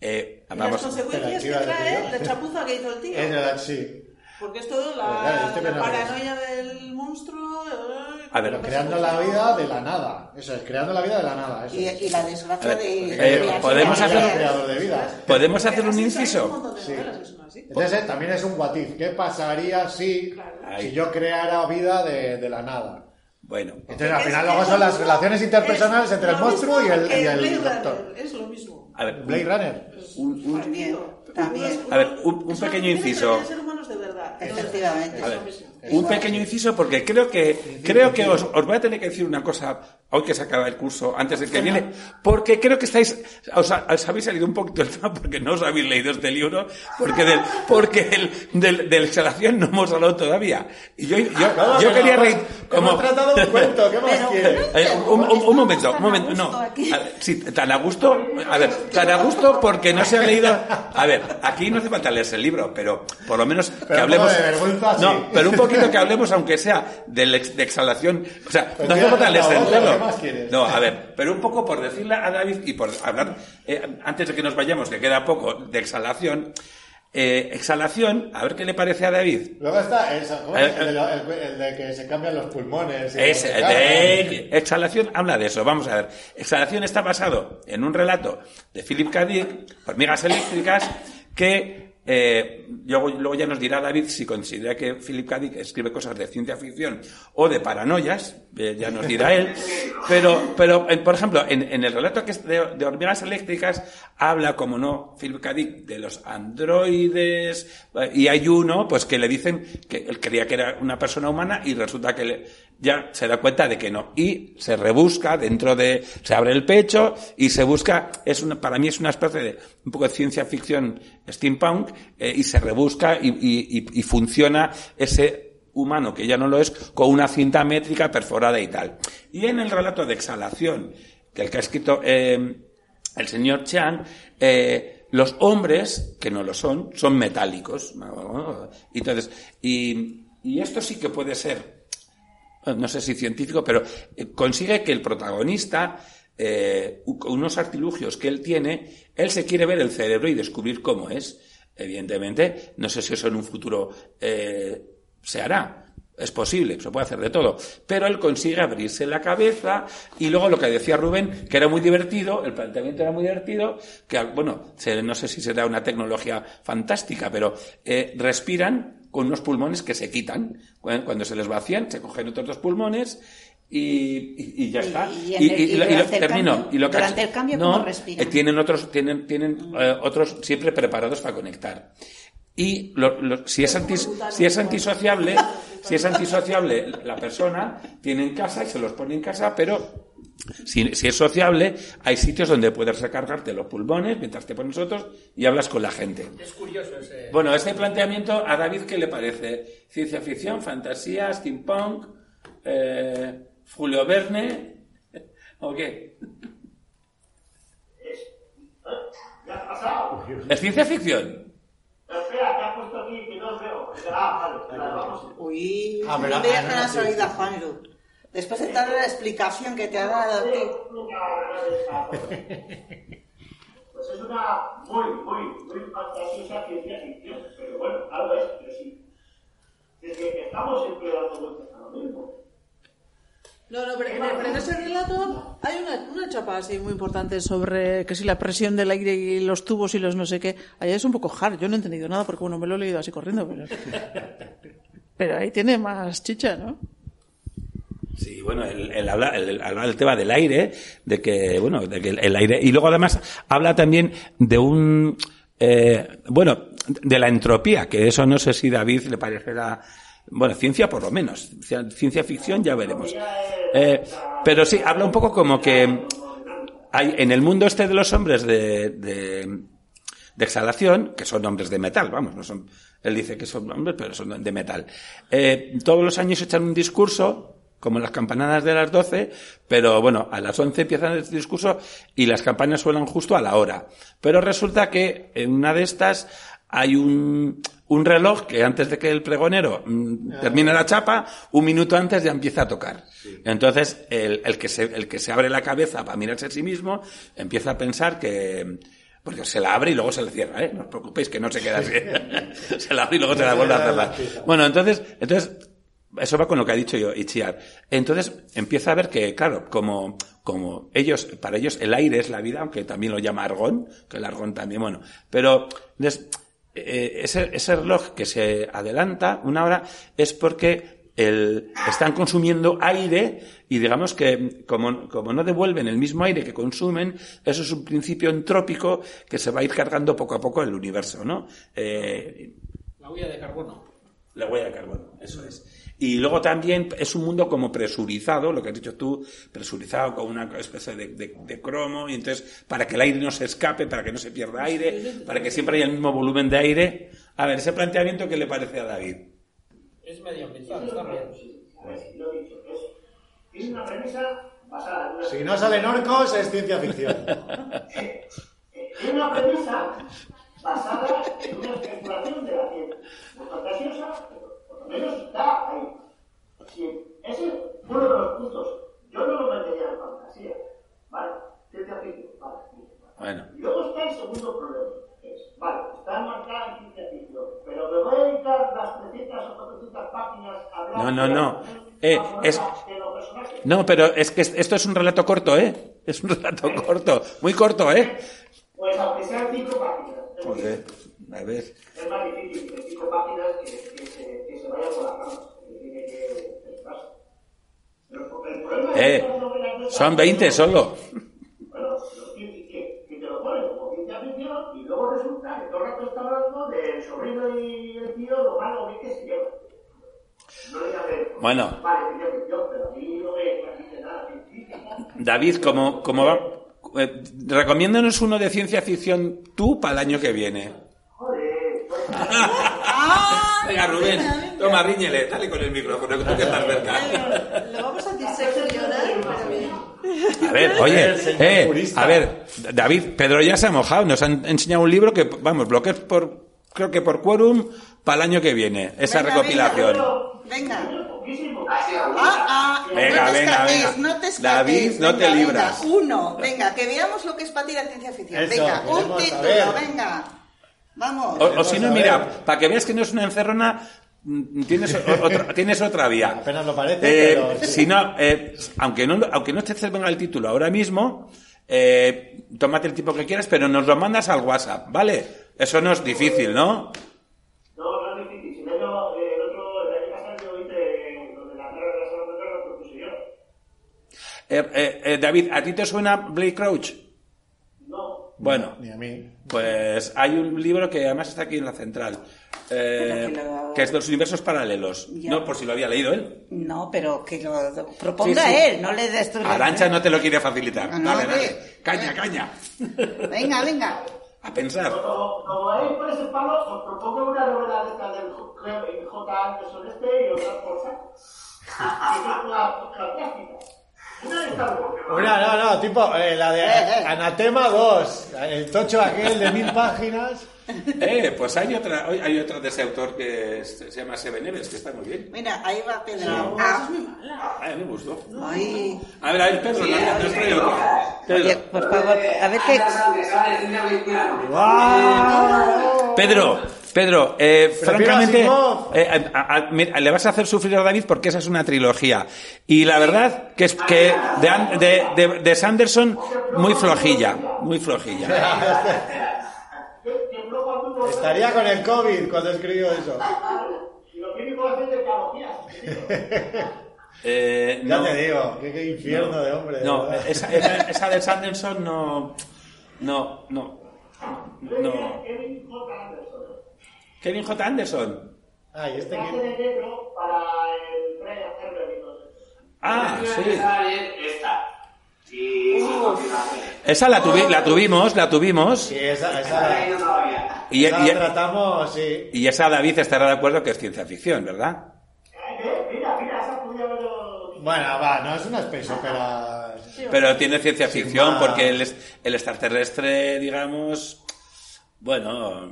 eh, Y vamos, las consecuencias que Pero trae la chapuza que hizo el tío. Es verdad, sí. Porque es todo claro, la, este la que no es. paranoia del monstruo. eh, A ver, creando la vida de la nada. Eso es, creando la vida de la nada. Eso Y, y la desgracia ver, de... eh, de- podemos de- hacer- creador de vida. ¿podemos hacer un inciso? Sí. Entonces eh, también es un what if. ¿Qué pasaría si, Ahí. si yo creara vida de, de la nada? Bueno, Entonces al final luego son las relaciones interpersonales es entre el monstruo y el, y el doctor. Es lo mismo. a ver, Blade Runner. un- un- También, también. A ver, un- un pequeño inciso. De verdad. Efectivamente. A ver. Un pequeño inciso porque creo que creo que os, os voy a tener que decir una cosa hoy que se acaba el curso antes del que viene porque creo que estáis os, os habéis salido un poquito del tema porque no os habéis leído este libro porque del porque del del, del exhalación no hemos hablado todavía y yo yo, No, yo quería reír como Hemos tratado un cuento, ¿qué más quieres? Eh, un, un- un momento, un momento, no. A ver, sí, tan a gusto, a ver, tan a gusto porque no se ha leído. A ver, aquí no hace falta leerse el libro, pero por lo menos que Pero hablemos. poco de vergüenza, sí. No, pero un poquito que hablemos, aunque sea ex- de exhalación. O sea, no hace falta el acabo, ¿qué libro. más quieres? No, a ver, pero un poco por decirle a David y por hablar, eh, antes de que nos vayamos, que queda poco, de exhalación. Eh, exhalación, a ver qué le parece a David. Luego está eso, ¿cómo es? Eh, el, de el- el que se cambian los pulmones. Es, el de Exhalación habla de eso. Vamos a ver. Exhalación está basado en un relato de Philip K. Dick, Hormigas Eléctricas, que eh, luego, luego ya nos dirá David si considera que Philip K. Dick escribe cosas de ciencia ficción o de paranoias, eh, ya nos dirá él. Pero, pero por ejemplo, en, en el relato que es de, de Hormigas Eléctricas habla, como no, Philip K. Dick, de los androides, eh, y hay uno, pues que le dicen que él creía que era una persona humana y resulta que le- ya se da cuenta de que no. Y se rebusca dentro de, se abre el pecho y se busca, es una, para mí es una especie de, un poco de ciencia ficción steampunk, eh, y se rebusca y, y- y- funciona ese humano, que ya no lo es, con una cinta métrica perforada y tal. Y en el relato de exhalación, que el que ha escrito, eh, el señor Chan, eh, los hombres, que no lo son, son metálicos. Entonces, y, y esto sí que puede ser, no sé si científico, pero eh, consigue que el protagonista, eh, unos artilugios que él tiene, él se quiere ver el cerebro y descubrir cómo es. Evidentemente, no sé si eso en un futuro eh, se hará. Es posible, se puede hacer de todo. Pero él consigue abrirse la cabeza y luego lo que decía Rubén, que era muy divertido, el planteamiento era muy divertido, que, bueno, no sé si será una tecnología fantástica, pero respiran con unos pulmones que se quitan. Cuando cuando se les vacían, se cogen otros dos pulmones y, y- y ya está. y el- lo- termino. cambio- y lo que- Durante el cambio, no, ¿cómo respiran? eh, tienen otros, tienen, tienen eh, otros siempre preparados para conectar. Y lo- si, es antis- si es antisociable, si es antisociable la persona, tiene en casa y se los pone en casa, pero si, si es sociable, hay sitios donde puedes recargarte los pulmones mientras te pones otros y hablas con la gente. Es curioso ese. Bueno, este planteamiento, ¿a David qué le parece? ¿Ciencia ficción, fantasía, steampunk, eh, Julio Verne? ¿O qué? ¿Ya ha pasado? ¿Es ciencia ficción? Espera, que ha puesto aquí que no os veo. Ah, vale, vale, vamos. Uy, Ah, no pero- veas ah, que no, no has sí. oído a Juanlu. Después de toda la explicación que te ha dado tú. Pues es una muy, muy, muy fantasiosa ciencia ficción. Pero bueno, algo es, pero sí. Es que estamos siempre dando vueltas a lo mismo. No, no, pero, pero- pero en ese relato hay una, una chapa así muy importante sobre que si la presión del aire y los tubos y los no sé qué. Allá es un poco hard, yo no he entendido nada porque bueno, me lo he leído así corriendo, pero... Pero ahí tiene más chicha, ¿no? Sí, bueno, él, habla, él- habla del tema del aire, de que, bueno, de que el, aire, y luego además habla también de un, eh, bueno, de la entropía, que eso no sé si David le parecerá, bueno, ciencia por lo menos, Ci- ciencia ficción ya veremos. Eh, pero sí, habla un poco como que hay, en el mundo este de los hombres de, de, de exhalación, que son hombres de metal, vamos, no son, él dice que son hombres, pero son de metal. Eh, todos los años echan un discurso, como las campanadas de las 12, pero bueno, a las 11 empiezan el discurso y las campanas suenan justo a la hora. Pero resulta que en una de estas hay un, un reloj que antes de que el pregonero mm, termine la chapa, un minuto antes ya empieza a tocar. Entonces, el, el que se, el que se abre la cabeza para mirarse a sí mismo, empieza a pensar que, porque se la abre y luego se la cierra, ¿eh? No os preocupéis que no se queda así. se la abre y luego se la vuelve a cerrar. Bueno, entonces, entonces, eso va con lo que ha dicho yo, Ichiar. Entonces, empieza a ver que, claro, como, como ellos, para ellos el aire es la vida, aunque también lo llama argón, que el argón también, bueno, pero, eh, ese, ese reloj que se adelanta una hora es porque el, están consumiendo aire y digamos que como, como no devuelven el mismo aire que consumen, eso es un principio entrópico que se va a ir cargando poco a poco el universo, ¿no? Eh, La huella de carbono. La huella de carbono, eso es. Y luego también es un mundo como presurizado, lo que has dicho tú, presurizado con una especie de, de- de cromo, y entonces para que el aire no se escape, para que no se pierda aire, para que siempre haya el mismo volumen de aire. A ver, ese planteamiento, ¿qué le parece a David? Es medioambiental, está bien. Lo he dicho, es, una premisa basada en una... Si no salen orcos, es ciencia ficción. Tiene una premisa basada en una especulación de la ciencia. Muy fantasiosa, pero por lo menos está ahí. Sí, ese es uno de los puntos. Yo no lo metería en fantasía. Vale, ciencia ficción, vale. Bueno. Y luego está el segundo problema. Es, vale, está enmarcada en ciencia ficción, pero me voy a dedicar las 300 o 400 páginas a hablar No, no, no. Eh, es-. No, pero es que esto es un relato corto, ¿eh? Es un relato corto, muy corto, ¿eh? Pues aunque sean cinco páginas. es Joder, a ver. Es más difícil que cinco páginas que, que, se, que se vaya por el problema Eh, es que las novelas de son estas- 20 solo. Bueno, que, que, que te lo ponen como ciencia ficción y luego resulta que todo el rato está hablando del sobrino y el tío lo malo que se lleva. No le hace. Bueno. Vale, ciencia ficción, pero a mí no me transmite nada. David, como, como va, eh, recomiéndanos uno de ciencia ficción tú para el año que viene. Joder. Venga, Rubén, toma, riñele, dale con el micrófono, que tú que estás cerca. Lo vamos a diseccionar. A ver, oye, eh, a ver, David, Pedro ya se ha mojado, nos han enseñado un libro que, vamos, lo que es por, creo que por quórum, para el año que viene, esa Venga, recopilación. Venga. Poquísimo. Así, Ah, ah, Venga, no te venga, escates, venga. no te escates. David, no te Venga, libras. venga, uno, venga, que veamos lo que es para ti la ciencia ficción. Eso, venga, un título, saber. venga. Vamos. O, o si no, mira, para que veas que no es una encerrona, mm, tienes, otra, tienes otra vía. Apenas lo parece, Eh, pero. Si no, eh, aunque no, aunque no te venga el título ahora mismo, eh, tómate el tipo que quieras, pero nos lo mandas al WhatsApp, ¿vale? Eso no es difícil, ¿no? No, no es difícil. Si no, yo Eh, eh, eh, David, ¿a ti te suena Blake Crouch? No. Bueno, Ni a mí. pues hay un libro que además está aquí en la central, eh, que lo- que es de los universos paralelos. Ya. No, por si lo había leído él. No, pero que lo proponga Sí, sí. él, no le des la- Arancha no te lo quiere facilitar. No, dale, dale. Caña, caña. Venga, venga. A pensar. Como, como ahí por ese palo, os propongo una novela de esta del J. J. J. Anderson este y otra cosa. Una no, no, tipo eh, la de Anatema 2, el tocho aquel de mil páginas. Eh, pues hay otra, hay otra de ese autor que es- se llama Seven Evans, que está muy bien. Mira, ahí va Pedro. No, Ah. Ah, me gustó. ay. A ver, a ver, Pedro, nos, nos trae otra. Pedro. Oye, por favor, a ver qué. Pedro, Pedro, eh, francamente, eh, a- a- mira, le vas a hacer sufrir a David porque esa es una trilogía. Y la verdad que es que de, de, de- de Sanderson, muy flojilla, muy flojilla. Estaría con el COVID cuando escribió eso. Eh, Ya no, te digo, qué, qué infierno de hombre. no, verdad. esa, esa de Sanderson no, no, no, no. Kevin J. Anderson. Ah, ¿y este negro para el eso. Ah, sí. Esta. Y Esa la, tuvi- la tuvimos, la tuvimos. Sí, esa, esa, todavía. Y, esa y- la tratamos, sí. y esa David estará de acuerdo que es ciencia ficción, ¿verdad? Eh, Mira, mira, esa podía haberlo. Bueno, va, no es una space opera. Pero tiene ciencia ficción porque el, el extraterrestre, digamos, bueno,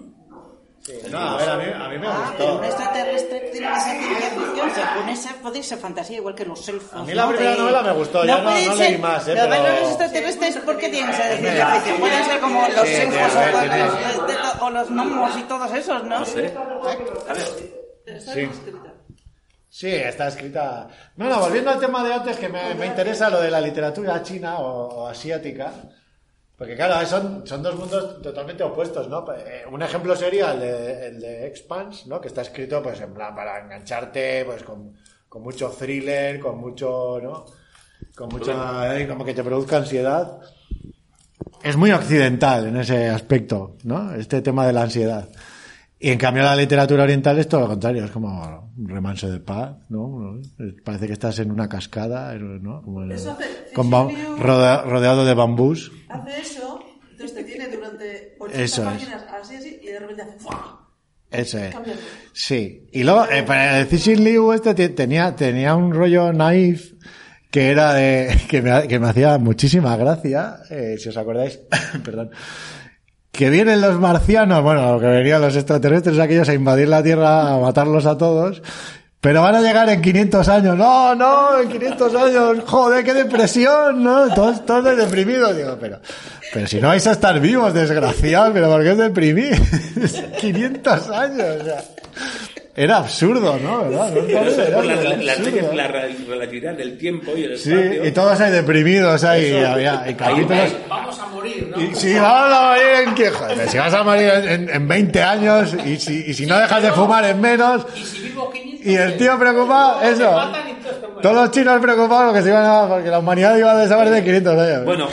No, a ver, a mí, a mí me Ah, pero gustó. un extraterrestre tiene que ser ciencia ficción, según esa puede ser fantasía, igual que los elfos. A mí la ¿no? primera novela me gustó, ya no- no leí más, ¿eh? Pero, los extraterrestres, ¿por qué tienen que ser de ciencia ficción? Pueden ser como los Sí, elfos o, los, gnomos y todos esos, ¿no? no sé. A ver, Está Sí. escrita. Sí, está escrita. Bueno, volviendo al tema de antes, que me, me interesa lo de la literatura china o, o asiática. Porque claro, son, son dos mundos totalmente opuestos, ¿no? Eh, Un ejemplo sería el de, el de Expanse, ¿no? Que está escrito, pues, en plan, para engancharte, pues, con, con mucho thriller, con mucho, ¿no? Con mucha, eh, como que te produzca ansiedad. Es muy occidental en ese aspecto, ¿no? Este tema de la ansiedad. Y en cambio la literatura oriental es todo lo contrario, es como un remanso de paz, ¿no? Parece que estás en una cascada, ¿no? Como el- con rodeado de bambús. Hace eso, entonces te tiene durante 80 Eso es. páginas así, así, y de repente hace ¡fua! Eso es. Sí. Y luego, eh, para el Cixin Liu este te- tenía, tenía un rollo naif que era de, que me, que me hacía muchísima gracia, eh, si os acordáis, perdón, que vienen los marcianos, bueno, que venían los extraterrestres aquellos a invadir la Tierra, a matarlos a todos, pero van a llegar en 500 años. No, no, en 500 años. Joder, qué depresión, ¿no? Todos, todos deprimidos. Digo, pero, pero si no vais a estar vivos, desgraciados, pero ¿por qué os deprimís? 500 años, o sea. Era absurdo, ¿no? ¿Verdad? ¿No os pero eso por la, la- absurdo. la re- relatividad del tiempo y el Sí, espacio. y todos hay deprimidos ahí. y había, y capítulos. Vamos a morir, ¿no? Y si vamos a morir en joder, si vas a morir en, en 20 años y si, y si no dejas de fumar en menos, Y si vivo 500 y el tío preocupado, eso. todos los chinos preocupados porque, se iban a, porque la humanidad iba a desaparecer en 500 años. Bueno,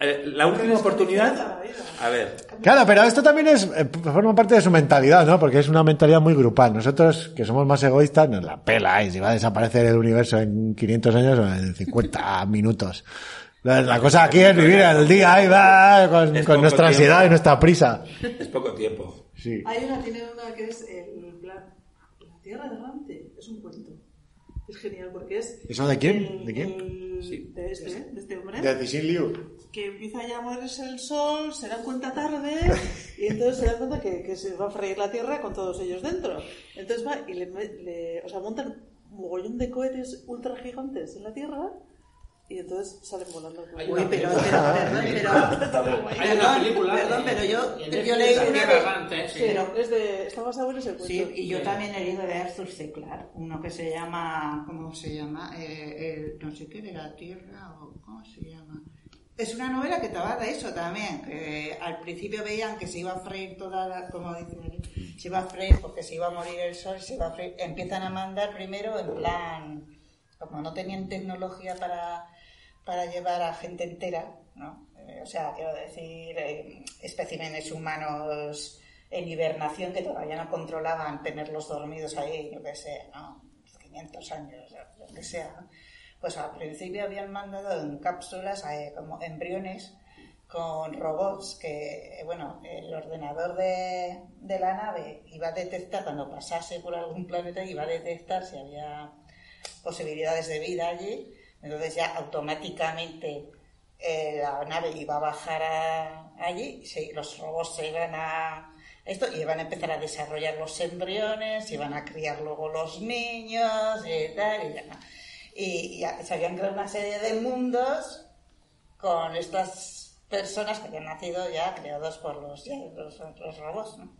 eh, la última oportunidad. A ver, Claro, pero esto también es, eh, forma parte de su mentalidad, ¿no? Porque es una mentalidad muy grupal. Nosotros, que somos más egoístas, nos la pela y si va a desaparecer el universo en 500 años o en 50 minutos. La, cosa aquí es vivir el día ahí va con, nuestra tiempo. ansiedad y nuestra prisa. es poco tiempo. Sí. Hay una, tiene una que es el plan. Tierra Errante. Es un cuento. Es genial porque es. ¿Eso de quién? el- ¿De quién? el- Sí. de este, ¿eh? de este hombre. De Cixin Liu. que empieza ya a morirse el sol, se dan cuenta tarde y entonces se dan cuenta que, que se va a freír la tierra con todos ellos dentro. Entonces va y le, me- le- o sea, montan un mogollón de cohetes ultra gigantes en la tierra y entonces salen volando. Hay Uy, una pero, pero, pero, Hay una película. perdón, pero yo, yo leí una de. Pero es de, está basado en ese cuento. Sí, y yo también he leído de Arthur C. Clarke, uno que se llama, ¿cómo se llama? Eh, el- no sé qué, de la Tierra, o ¿cómo se llama? Es una novela que trata de eso también, que al principio veían que se iba a freír toda la, como dicen aquí, se iba a freír porque se iba a morir el sol, se iba a freír, empiezan a mandar primero en plan, como no tenían tecnología para, para llevar a gente entera, ¿no? Eh, o sea, quiero decir, eh, especímenes humanos en hibernación que todavía no controlaban tenerlos dormidos ahí, yo qué sé, ¿no? 500 años, lo que sea. Pues al principio habían mandado en cápsulas eh, como embriones con robots que, eh, bueno, el ordenador de, de la nave iba a detectar cuando pasase por algún planeta, iba a detectar si había posibilidades de vida allí, entonces ya automáticamente eh, la nave iba a bajar allí, los robots se iban a esto y iban a empezar a desarrollar los embriones, iban a criar luego los niños y tal, y, ya. y ya se habían creado una serie de mundos con estas personas que habían nacido ya creados por los, ya, los robots, ¿no?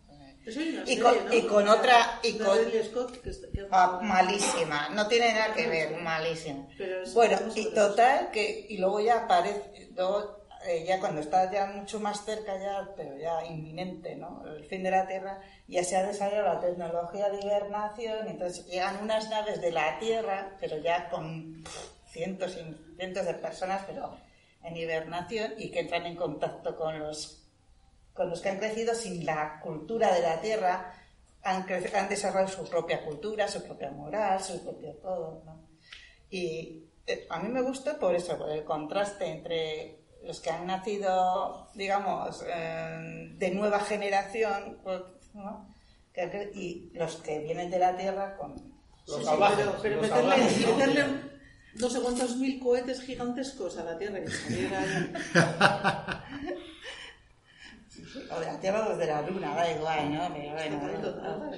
Y serie, con- ¿no? y con otra- y con- Ridley Scott, que está- que- Ah, malísima, no tiene nada que ver, malísima. Bueno, y total que y luego ya aparece, luego, eh, ya cuando está ya mucho más cerca ya, pero ya inminente, ¿no? El fin de la Tierra, ya se ha desarrollado la tecnología de hibernación, entonces llegan unas naves de la Tierra, pero ya con pff, cientos y cientos de personas, pero en hibernación y que entran en contacto con los con los que han crecido sin la cultura de la tierra, han, han desarrollado su propia cultura, su propia moral, su propio todo. ¿no? Y eh, a mí me gusta por eso, por el contraste entre los que han nacido, digamos, eh, de nueva generación pues, ¿no? Que y los que vienen de la tierra con... Los Sí, sí, salvajes, pero, pero los meterle, salvajes, ¿no? meterle no sé cuántos mil cohetes gigantescos a la Tierra salir ahí. O de la Tierra o desde la Luna, da igual, ¿no? Pero bueno,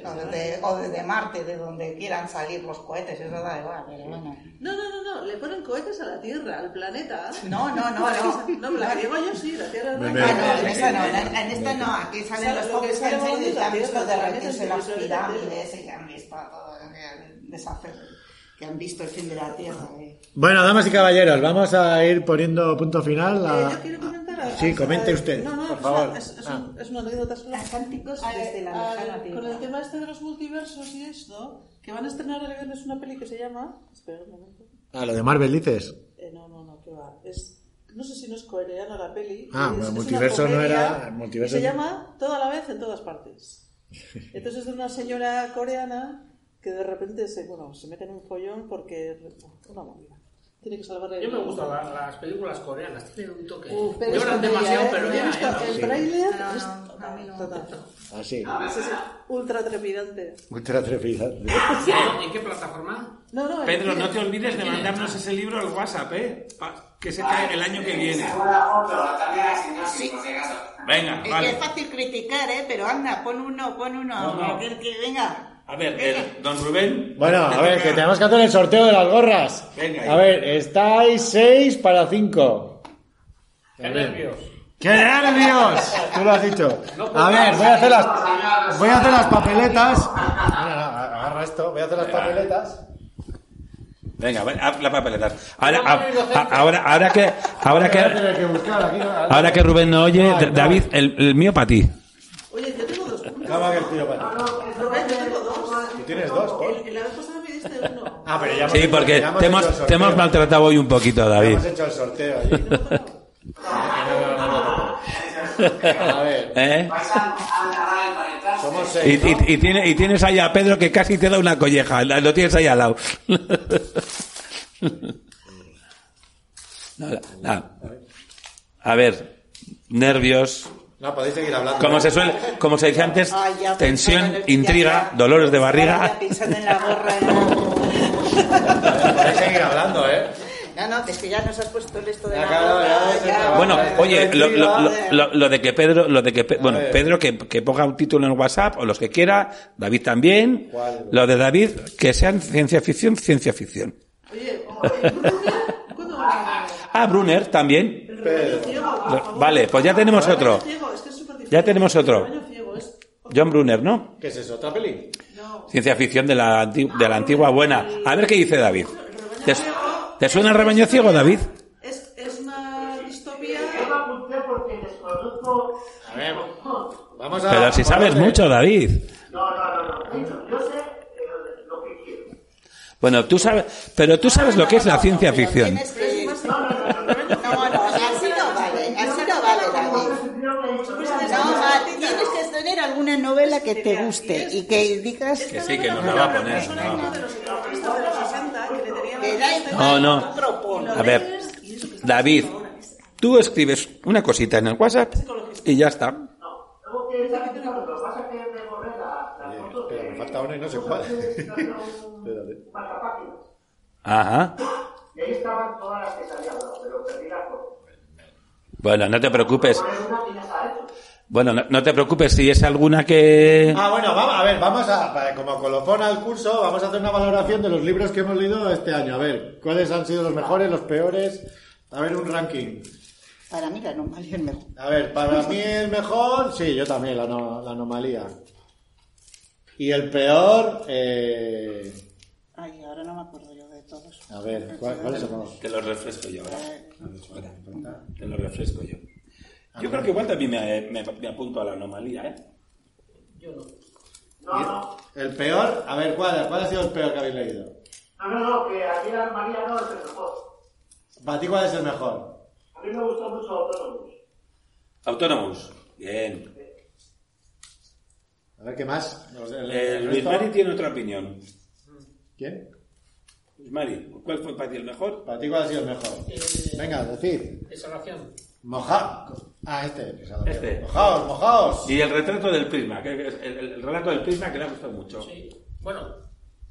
o, desde, o desde Marte, de donde quieran salir los cohetes, eso da igual, pero bueno. No, no, no, no, le ponen cohetes a la Tierra, al planeta. No, no, no, no. No, la que digo yo sí, la Tierra no. Bebé. Ah, no, en esta no, en, esta no, aquí salen Sale los pobres que han y la visto la derretirse Tierra, las la pirámides y que han visto todo, deshacer, que han visto el fin de la Tierra. eh. Bueno, damas y caballeros, vamos a ir poniendo punto final. Eh, a- a- Sí, a- comente a- usted, No, no, por es favor. Una, es, es Ah. un- es una anécdota solo. Cánticos Al- desde la al- lejana Con el tema este de los multiversos y esto, que van a estrenar el viernes una peli que se llama. Espera un momento. Ah, lo de Marvel dices. Eh, no, no, no, que va. Es, no sé si no es coreana la peli. Ah, es, bueno, es una multiverso no era- multiverso y se no- llama Toda la vez en todas partes. Entonces es de una señora coreana que de repente se, bueno, se mete en un follón porque. Una movida. Tiene que salvar el. Yo me gustan la- las películas coreanas, tienen un toque. Pero es Lloran demasiado, ¿eh? pero Yo he ya, visto ya, el sí. tráiler. No, es- no, a mí no. Total. Así. Ese ultra trepidante. Ultra trepidante. ¿En qué plataforma? No, no, Pedro, no te olvides de mandarnos ese libro al WhatsApp, ¿eh? Pa- que se cae el año que viene. Venga, Es que vale. es fácil criticar, ¿eh? Pero anda, pon uno, pon uno. No, no. Que, que venga. A ver, el- don Rubén. Bueno, a te ver, que tenemos que hacer el sorteo de las gorras. Venga, A ver, estáis 6 para 5. ¡Qué nervios! ¡Qué nervios! Tú lo has dicho. A ver, voy a hacer las, voy a hacer las papeletas. No, no, agarra esto. Voy a hacer las papeletas. Venga, va- haz la papeleta. Ahora, a- a- ahora, ahora que, ahora Voy a que, tener que buscar aquí. ahora que Rubén no oye. David, el, el mío para ti. Oye, yo tengo dos puntos. Calma que el tuyo para ti. Rubén, yo tengo dos. ¿Tú tienes dos, Paul? El- La vez pasada me diste uno. Ah, pero ya hemos Sí, hecho- porque ya te hecho el hemos, sorteo. te hemos maltratado hoy un poquito, Ya David. Hemos hecho el sorteo allí. A ver, ¿Eh? Somos Y, seis. ¿no? y- y tiene- y tienes ahí a Pedro que casi te da una colleja. Lo tienes ahí al lado. Nada, nada. A ver, nervios. No, podéis seguir hablando. Como se suele, como se dice antes, Ay, ya tensión, intriga, ya, ya. dolores de barriga. pensando en la gorra. Podéis seguir hablando, ¿eh? No, no, es que ya nos has puesto el esto de la claro, gorra. Bueno, oye, lo, lo- lo- lo- de que Pedro, lo de que, Pe- bueno, ver. Pedro que, que ponga un título en el WhatsApp o los que quiera, David también. ¿Cuál? Lo de David, que sean ciencia ficción, ciencia ficción. Oye, oye, Brunner, ¿cuándo vamos a? Ah, Brunner también. Vale, pues ya tenemos otro. ciego, es que es súper Ya tenemos otro. John Brunner, ¿no? ¿Qué es eso? ¿Otra peli? No. Ciencia ficción de la, de la antigua buena. A ver qué dice David. ¿Te, te suena el rebaño ciego, David? Es, es una distopía. A ver, vamos a... Pero si sabes mucho, David. No, no, no, no. Yo, yo sé eh, lo que quiero. Bueno, tú sabes, pero tú sabes lo que es la ciencia ficción. Tienes que- No, no, no, no. No, no, así no vale, así no vale, David. No, va, tienes que novela que te guste y que digas Que sí, que nos la va a poner. no. de los ecologistas de los 60 que le tenían que da igual, No. A ver, David, tú escribes una cosita en el WhatsApp y ya está. Falta una y no. Ajá. Y ahí estaban todas las que salían, pero perdí las fotos. Bueno, no te preocupes. Bueno, no, no te preocupes si es alguna que... Ah, bueno, vamos, a ver, vamos a, como colofón al curso, vamos a hacer una valoración de los libros que hemos leído este año. A ver, ¿cuáles han sido los mejores, los peores? A ver, un ranking. Para mí la anomalía es mejor. A ver, para mí el mejor, sí, yo también, la, no- la anomalía. Y el peor, eh, Ay, ahora no me acuerdo yo de todos. a ver, ¿cuál, cuál es el mejor? Te lo refresco yo ahora. Eh, Te lo refresco yo. Yo creo que igual también me, me- me apunto a la anomalía, ¿eh? No, no. El peor, a ver, ¿cuál, ¿cuál ha sido el peor que habéis leído? No, no, no, que aquí la María no es el mejor. Para ti, ¿cuál es el mejor? A mí me gusta mucho Autónomos. Autónomos. Bien. A ver, ¿qué más? El- Eh, Luis. Mari tiene otra opinión. ¿Quién? Luis Mari, ¿cuál fue para ti el mejor? Para ti, ¿cuál ha sido el mejor? Eh, Venga, decid. Exhalación. Moja... Ah, este. Este. Mojaos, mojaos. Y el retrato del prisma, que es el, el- el relato del prisma que le ha gustado mucho. Sí. Bueno,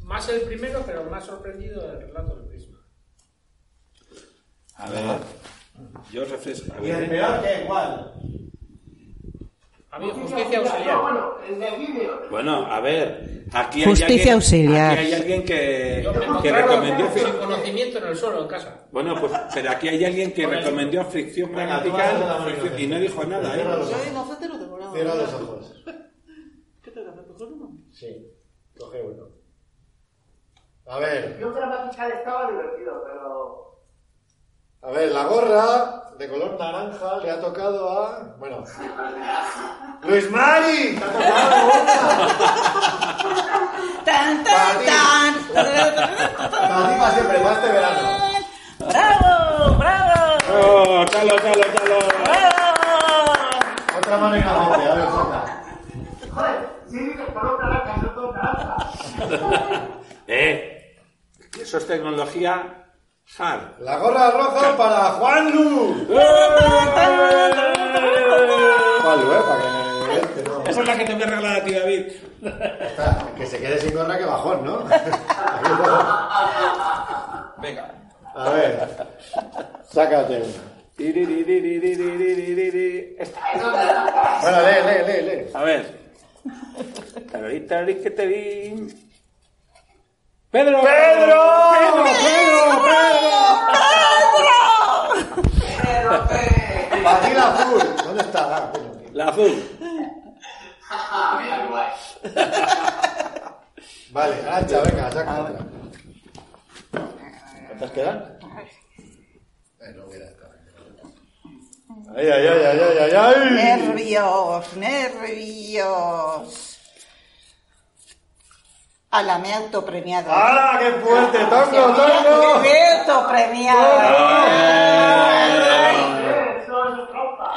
más el primero, pero más sorprendido el relato del prisma. A ver, yo refresco. ¿Y el peor qué? ¿Cuál? A mí, justicia auxiliar. No, bueno, el del vídeo. Bueno, a ver, aquí Justicia hay alguien, auxiliar. Aquí hay alguien que, que recomendó sin conocimiento en el suelo en casa. Bueno, pues, pero aquí hay alguien que recomendó fricción gramatical fricción- y no dijo nada, ¿eh? Cierra los ojos. ¿Qué que hacer? ¿Coger uno? Sí, coge uno. A ver, Yo gramatical estaba divertido, pero. A ver, la gorra de color naranja le ha tocado a. Bueno. ¡Luis Mari! ¡Te ha tocado una! Tan, ti. tan, Para ti, para siempre, para este verano. tan. ¡Bravo! ¡Bravo! ¡Oh, chalo, chalo, chalo! Otra mano inocente, a ver, saca. Joder, sí, dices color naranja, no color naranja. ¡Eh! Eso es tecnología hard. La gorra roja para Juan Lu. Juan Lu, eh, para que me- que no- Esa es la que te voy a regalar a ti, David. Está, Que se quede sin gorra que bajón, ¿no? Venga. A ver, sácate una. Esta. Bueno, lee, lee, lee, lee. A ver. Carolita, Riz, di. ¡Pedro! ¡Pedro! ¡Pedro! ¡Pedro! Para ti la azul. ¿Dónde está? Ah. La azul. Mira guay. Vale, Arancha, venga, saca otra. ¿Cuántas quedan? No. Ay, ay, ay, ay, ay, ay, ay. Nervios, nervios. Ala, me he autopremiado. ¡Hala, qué fuerte! ¡Tongo, Me tongo! he autopremiado.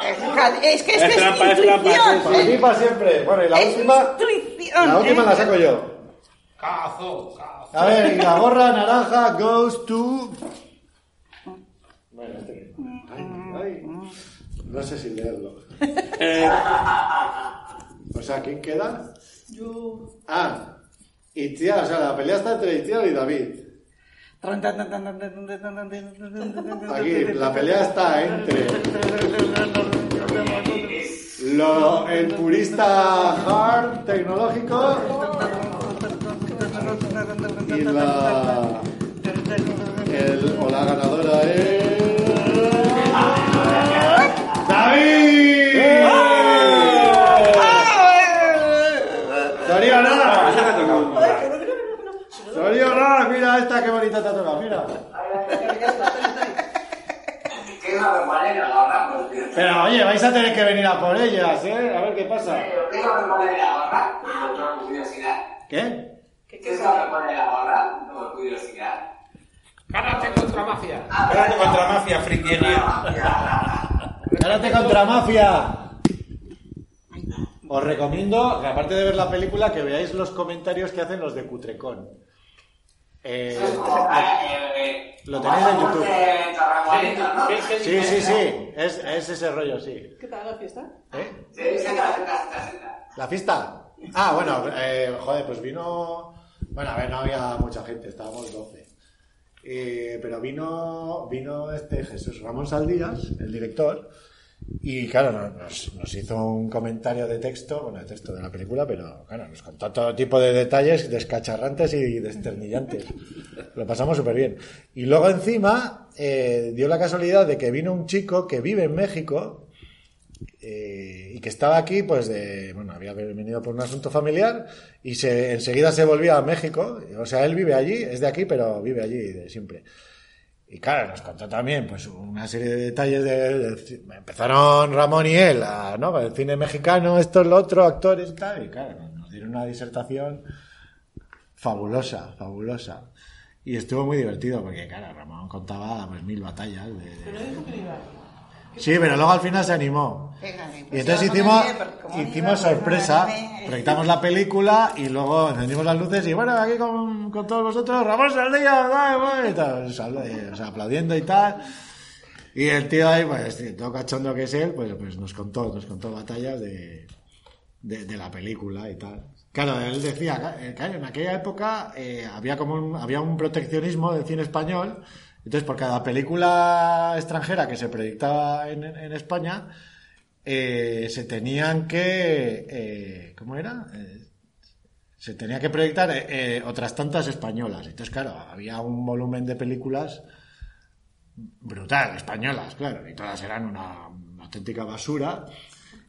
Eso es que es, Es que es trampa, es trampa, intuición. Para ti, para siempre. Bueno, y la Es última. intuición. La última ¿eh? la saco yo. Cazo, cazo. A ver, y la gorra naranja goes to. Bueno, este. Ay, ay. No sé si leerlo. Eh, O sea, ¿quién queda? Yo. Ah, Itziar, o sea, la pelea está entre Itziar y David. Aquí, la pelea está entre. El purista hard tecnológico y la. El, o la es. ¡David! ¡Soriana! ¡Soriana! Mira esta, qué bonita te ha tocado, mira. ¿Qué es la compañera? La verdad, pues. Pero oye, vais a tener que venir a por ellas, ¿eh? A ver qué pasa. ¿Qué es la compañera? La no tengo curiosidad. ¿Qué? ¿Qué es la compañera? La verdad, no tengo curiosidad. Karate contra mafia. Karate contra mafia, friquería. Karate contra mafia. Os recomiendo, que aparte de ver la película, que veáis los comentarios que hacen los de Cutrecon. Eh, lo tenéis en YouTube. Sí, sí, sí. Es, es ese rollo, sí. ¿Qué tal la fiesta? ¿Eh? ¿La fiesta? Ah, bueno, eh, joder, pues vino. Bueno, a ver, no había mucha gente, estábamos 12. Eh, pero vino, vino este Jesús Ramón Saldías, el director, y claro, no- nos, nos hizo un comentario de texto, bueno, de texto de la película, pero claro, nos contó todo tipo de detalles descacharrantes y desternillantes. Lo pasamos súper bien. Y luego encima eh, dio la casualidad de que vino un chico que vive en México eh, y que estaba aquí, pues de, bueno, había venido por un asunto familiar y se, enseguida se volvía a México. O sea, él vive allí, es de aquí, pero vive allí de siempre. Y claro, nos contó también pues una serie de detalles de, empezaron Ramón y él, a, ¿no? El cine mexicano, esto, lo otro, actores y tal, y claro, nos dieron una disertación fabulosa, fabulosa. Y estuvo muy divertido porque, claro, Ramón contaba pues mil batallas. de- de- Sí, pero luego al final se animó. Y entonces hicimos, hicimos sorpresa, proyectamos la película y luego encendimos las luces y bueno, aquí con, con todos vosotros, Ramón Saldía, dale, dale", y tal, sal- eh, o sea, aplaudiendo y tal. Y el tío ahí, pues, tío, todo cachondo que es él, pues, pues nos contó, nos contó batallas de, de, de la película y tal. Claro, él decía, eh, claro, en aquella época eh, había como un, había un proteccionismo del cine español, entonces por cada película extranjera que se proyectaba en, en España, eh, se tenían que, eh, ¿cómo era? Eh, se tenía que proyectar eh, otras tantas españolas. Entonces, claro, había un volumen de películas brutal, españolas, claro, y todas eran una, una auténtica basura.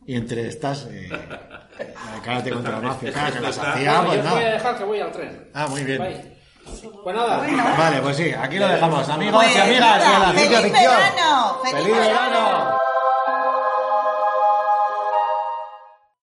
Y entre estas, eh, la de Karate contra la Mafia, claro, que las hacía, Bueno, yo os voy a dejar que voy al tren. Ah, muy bien. Bye. Pues nada. Vale, pues sí, aquí lo dejamos. Amigos Pues y amigas de la ciencia ¡feliz verano! ¡Feliz verano!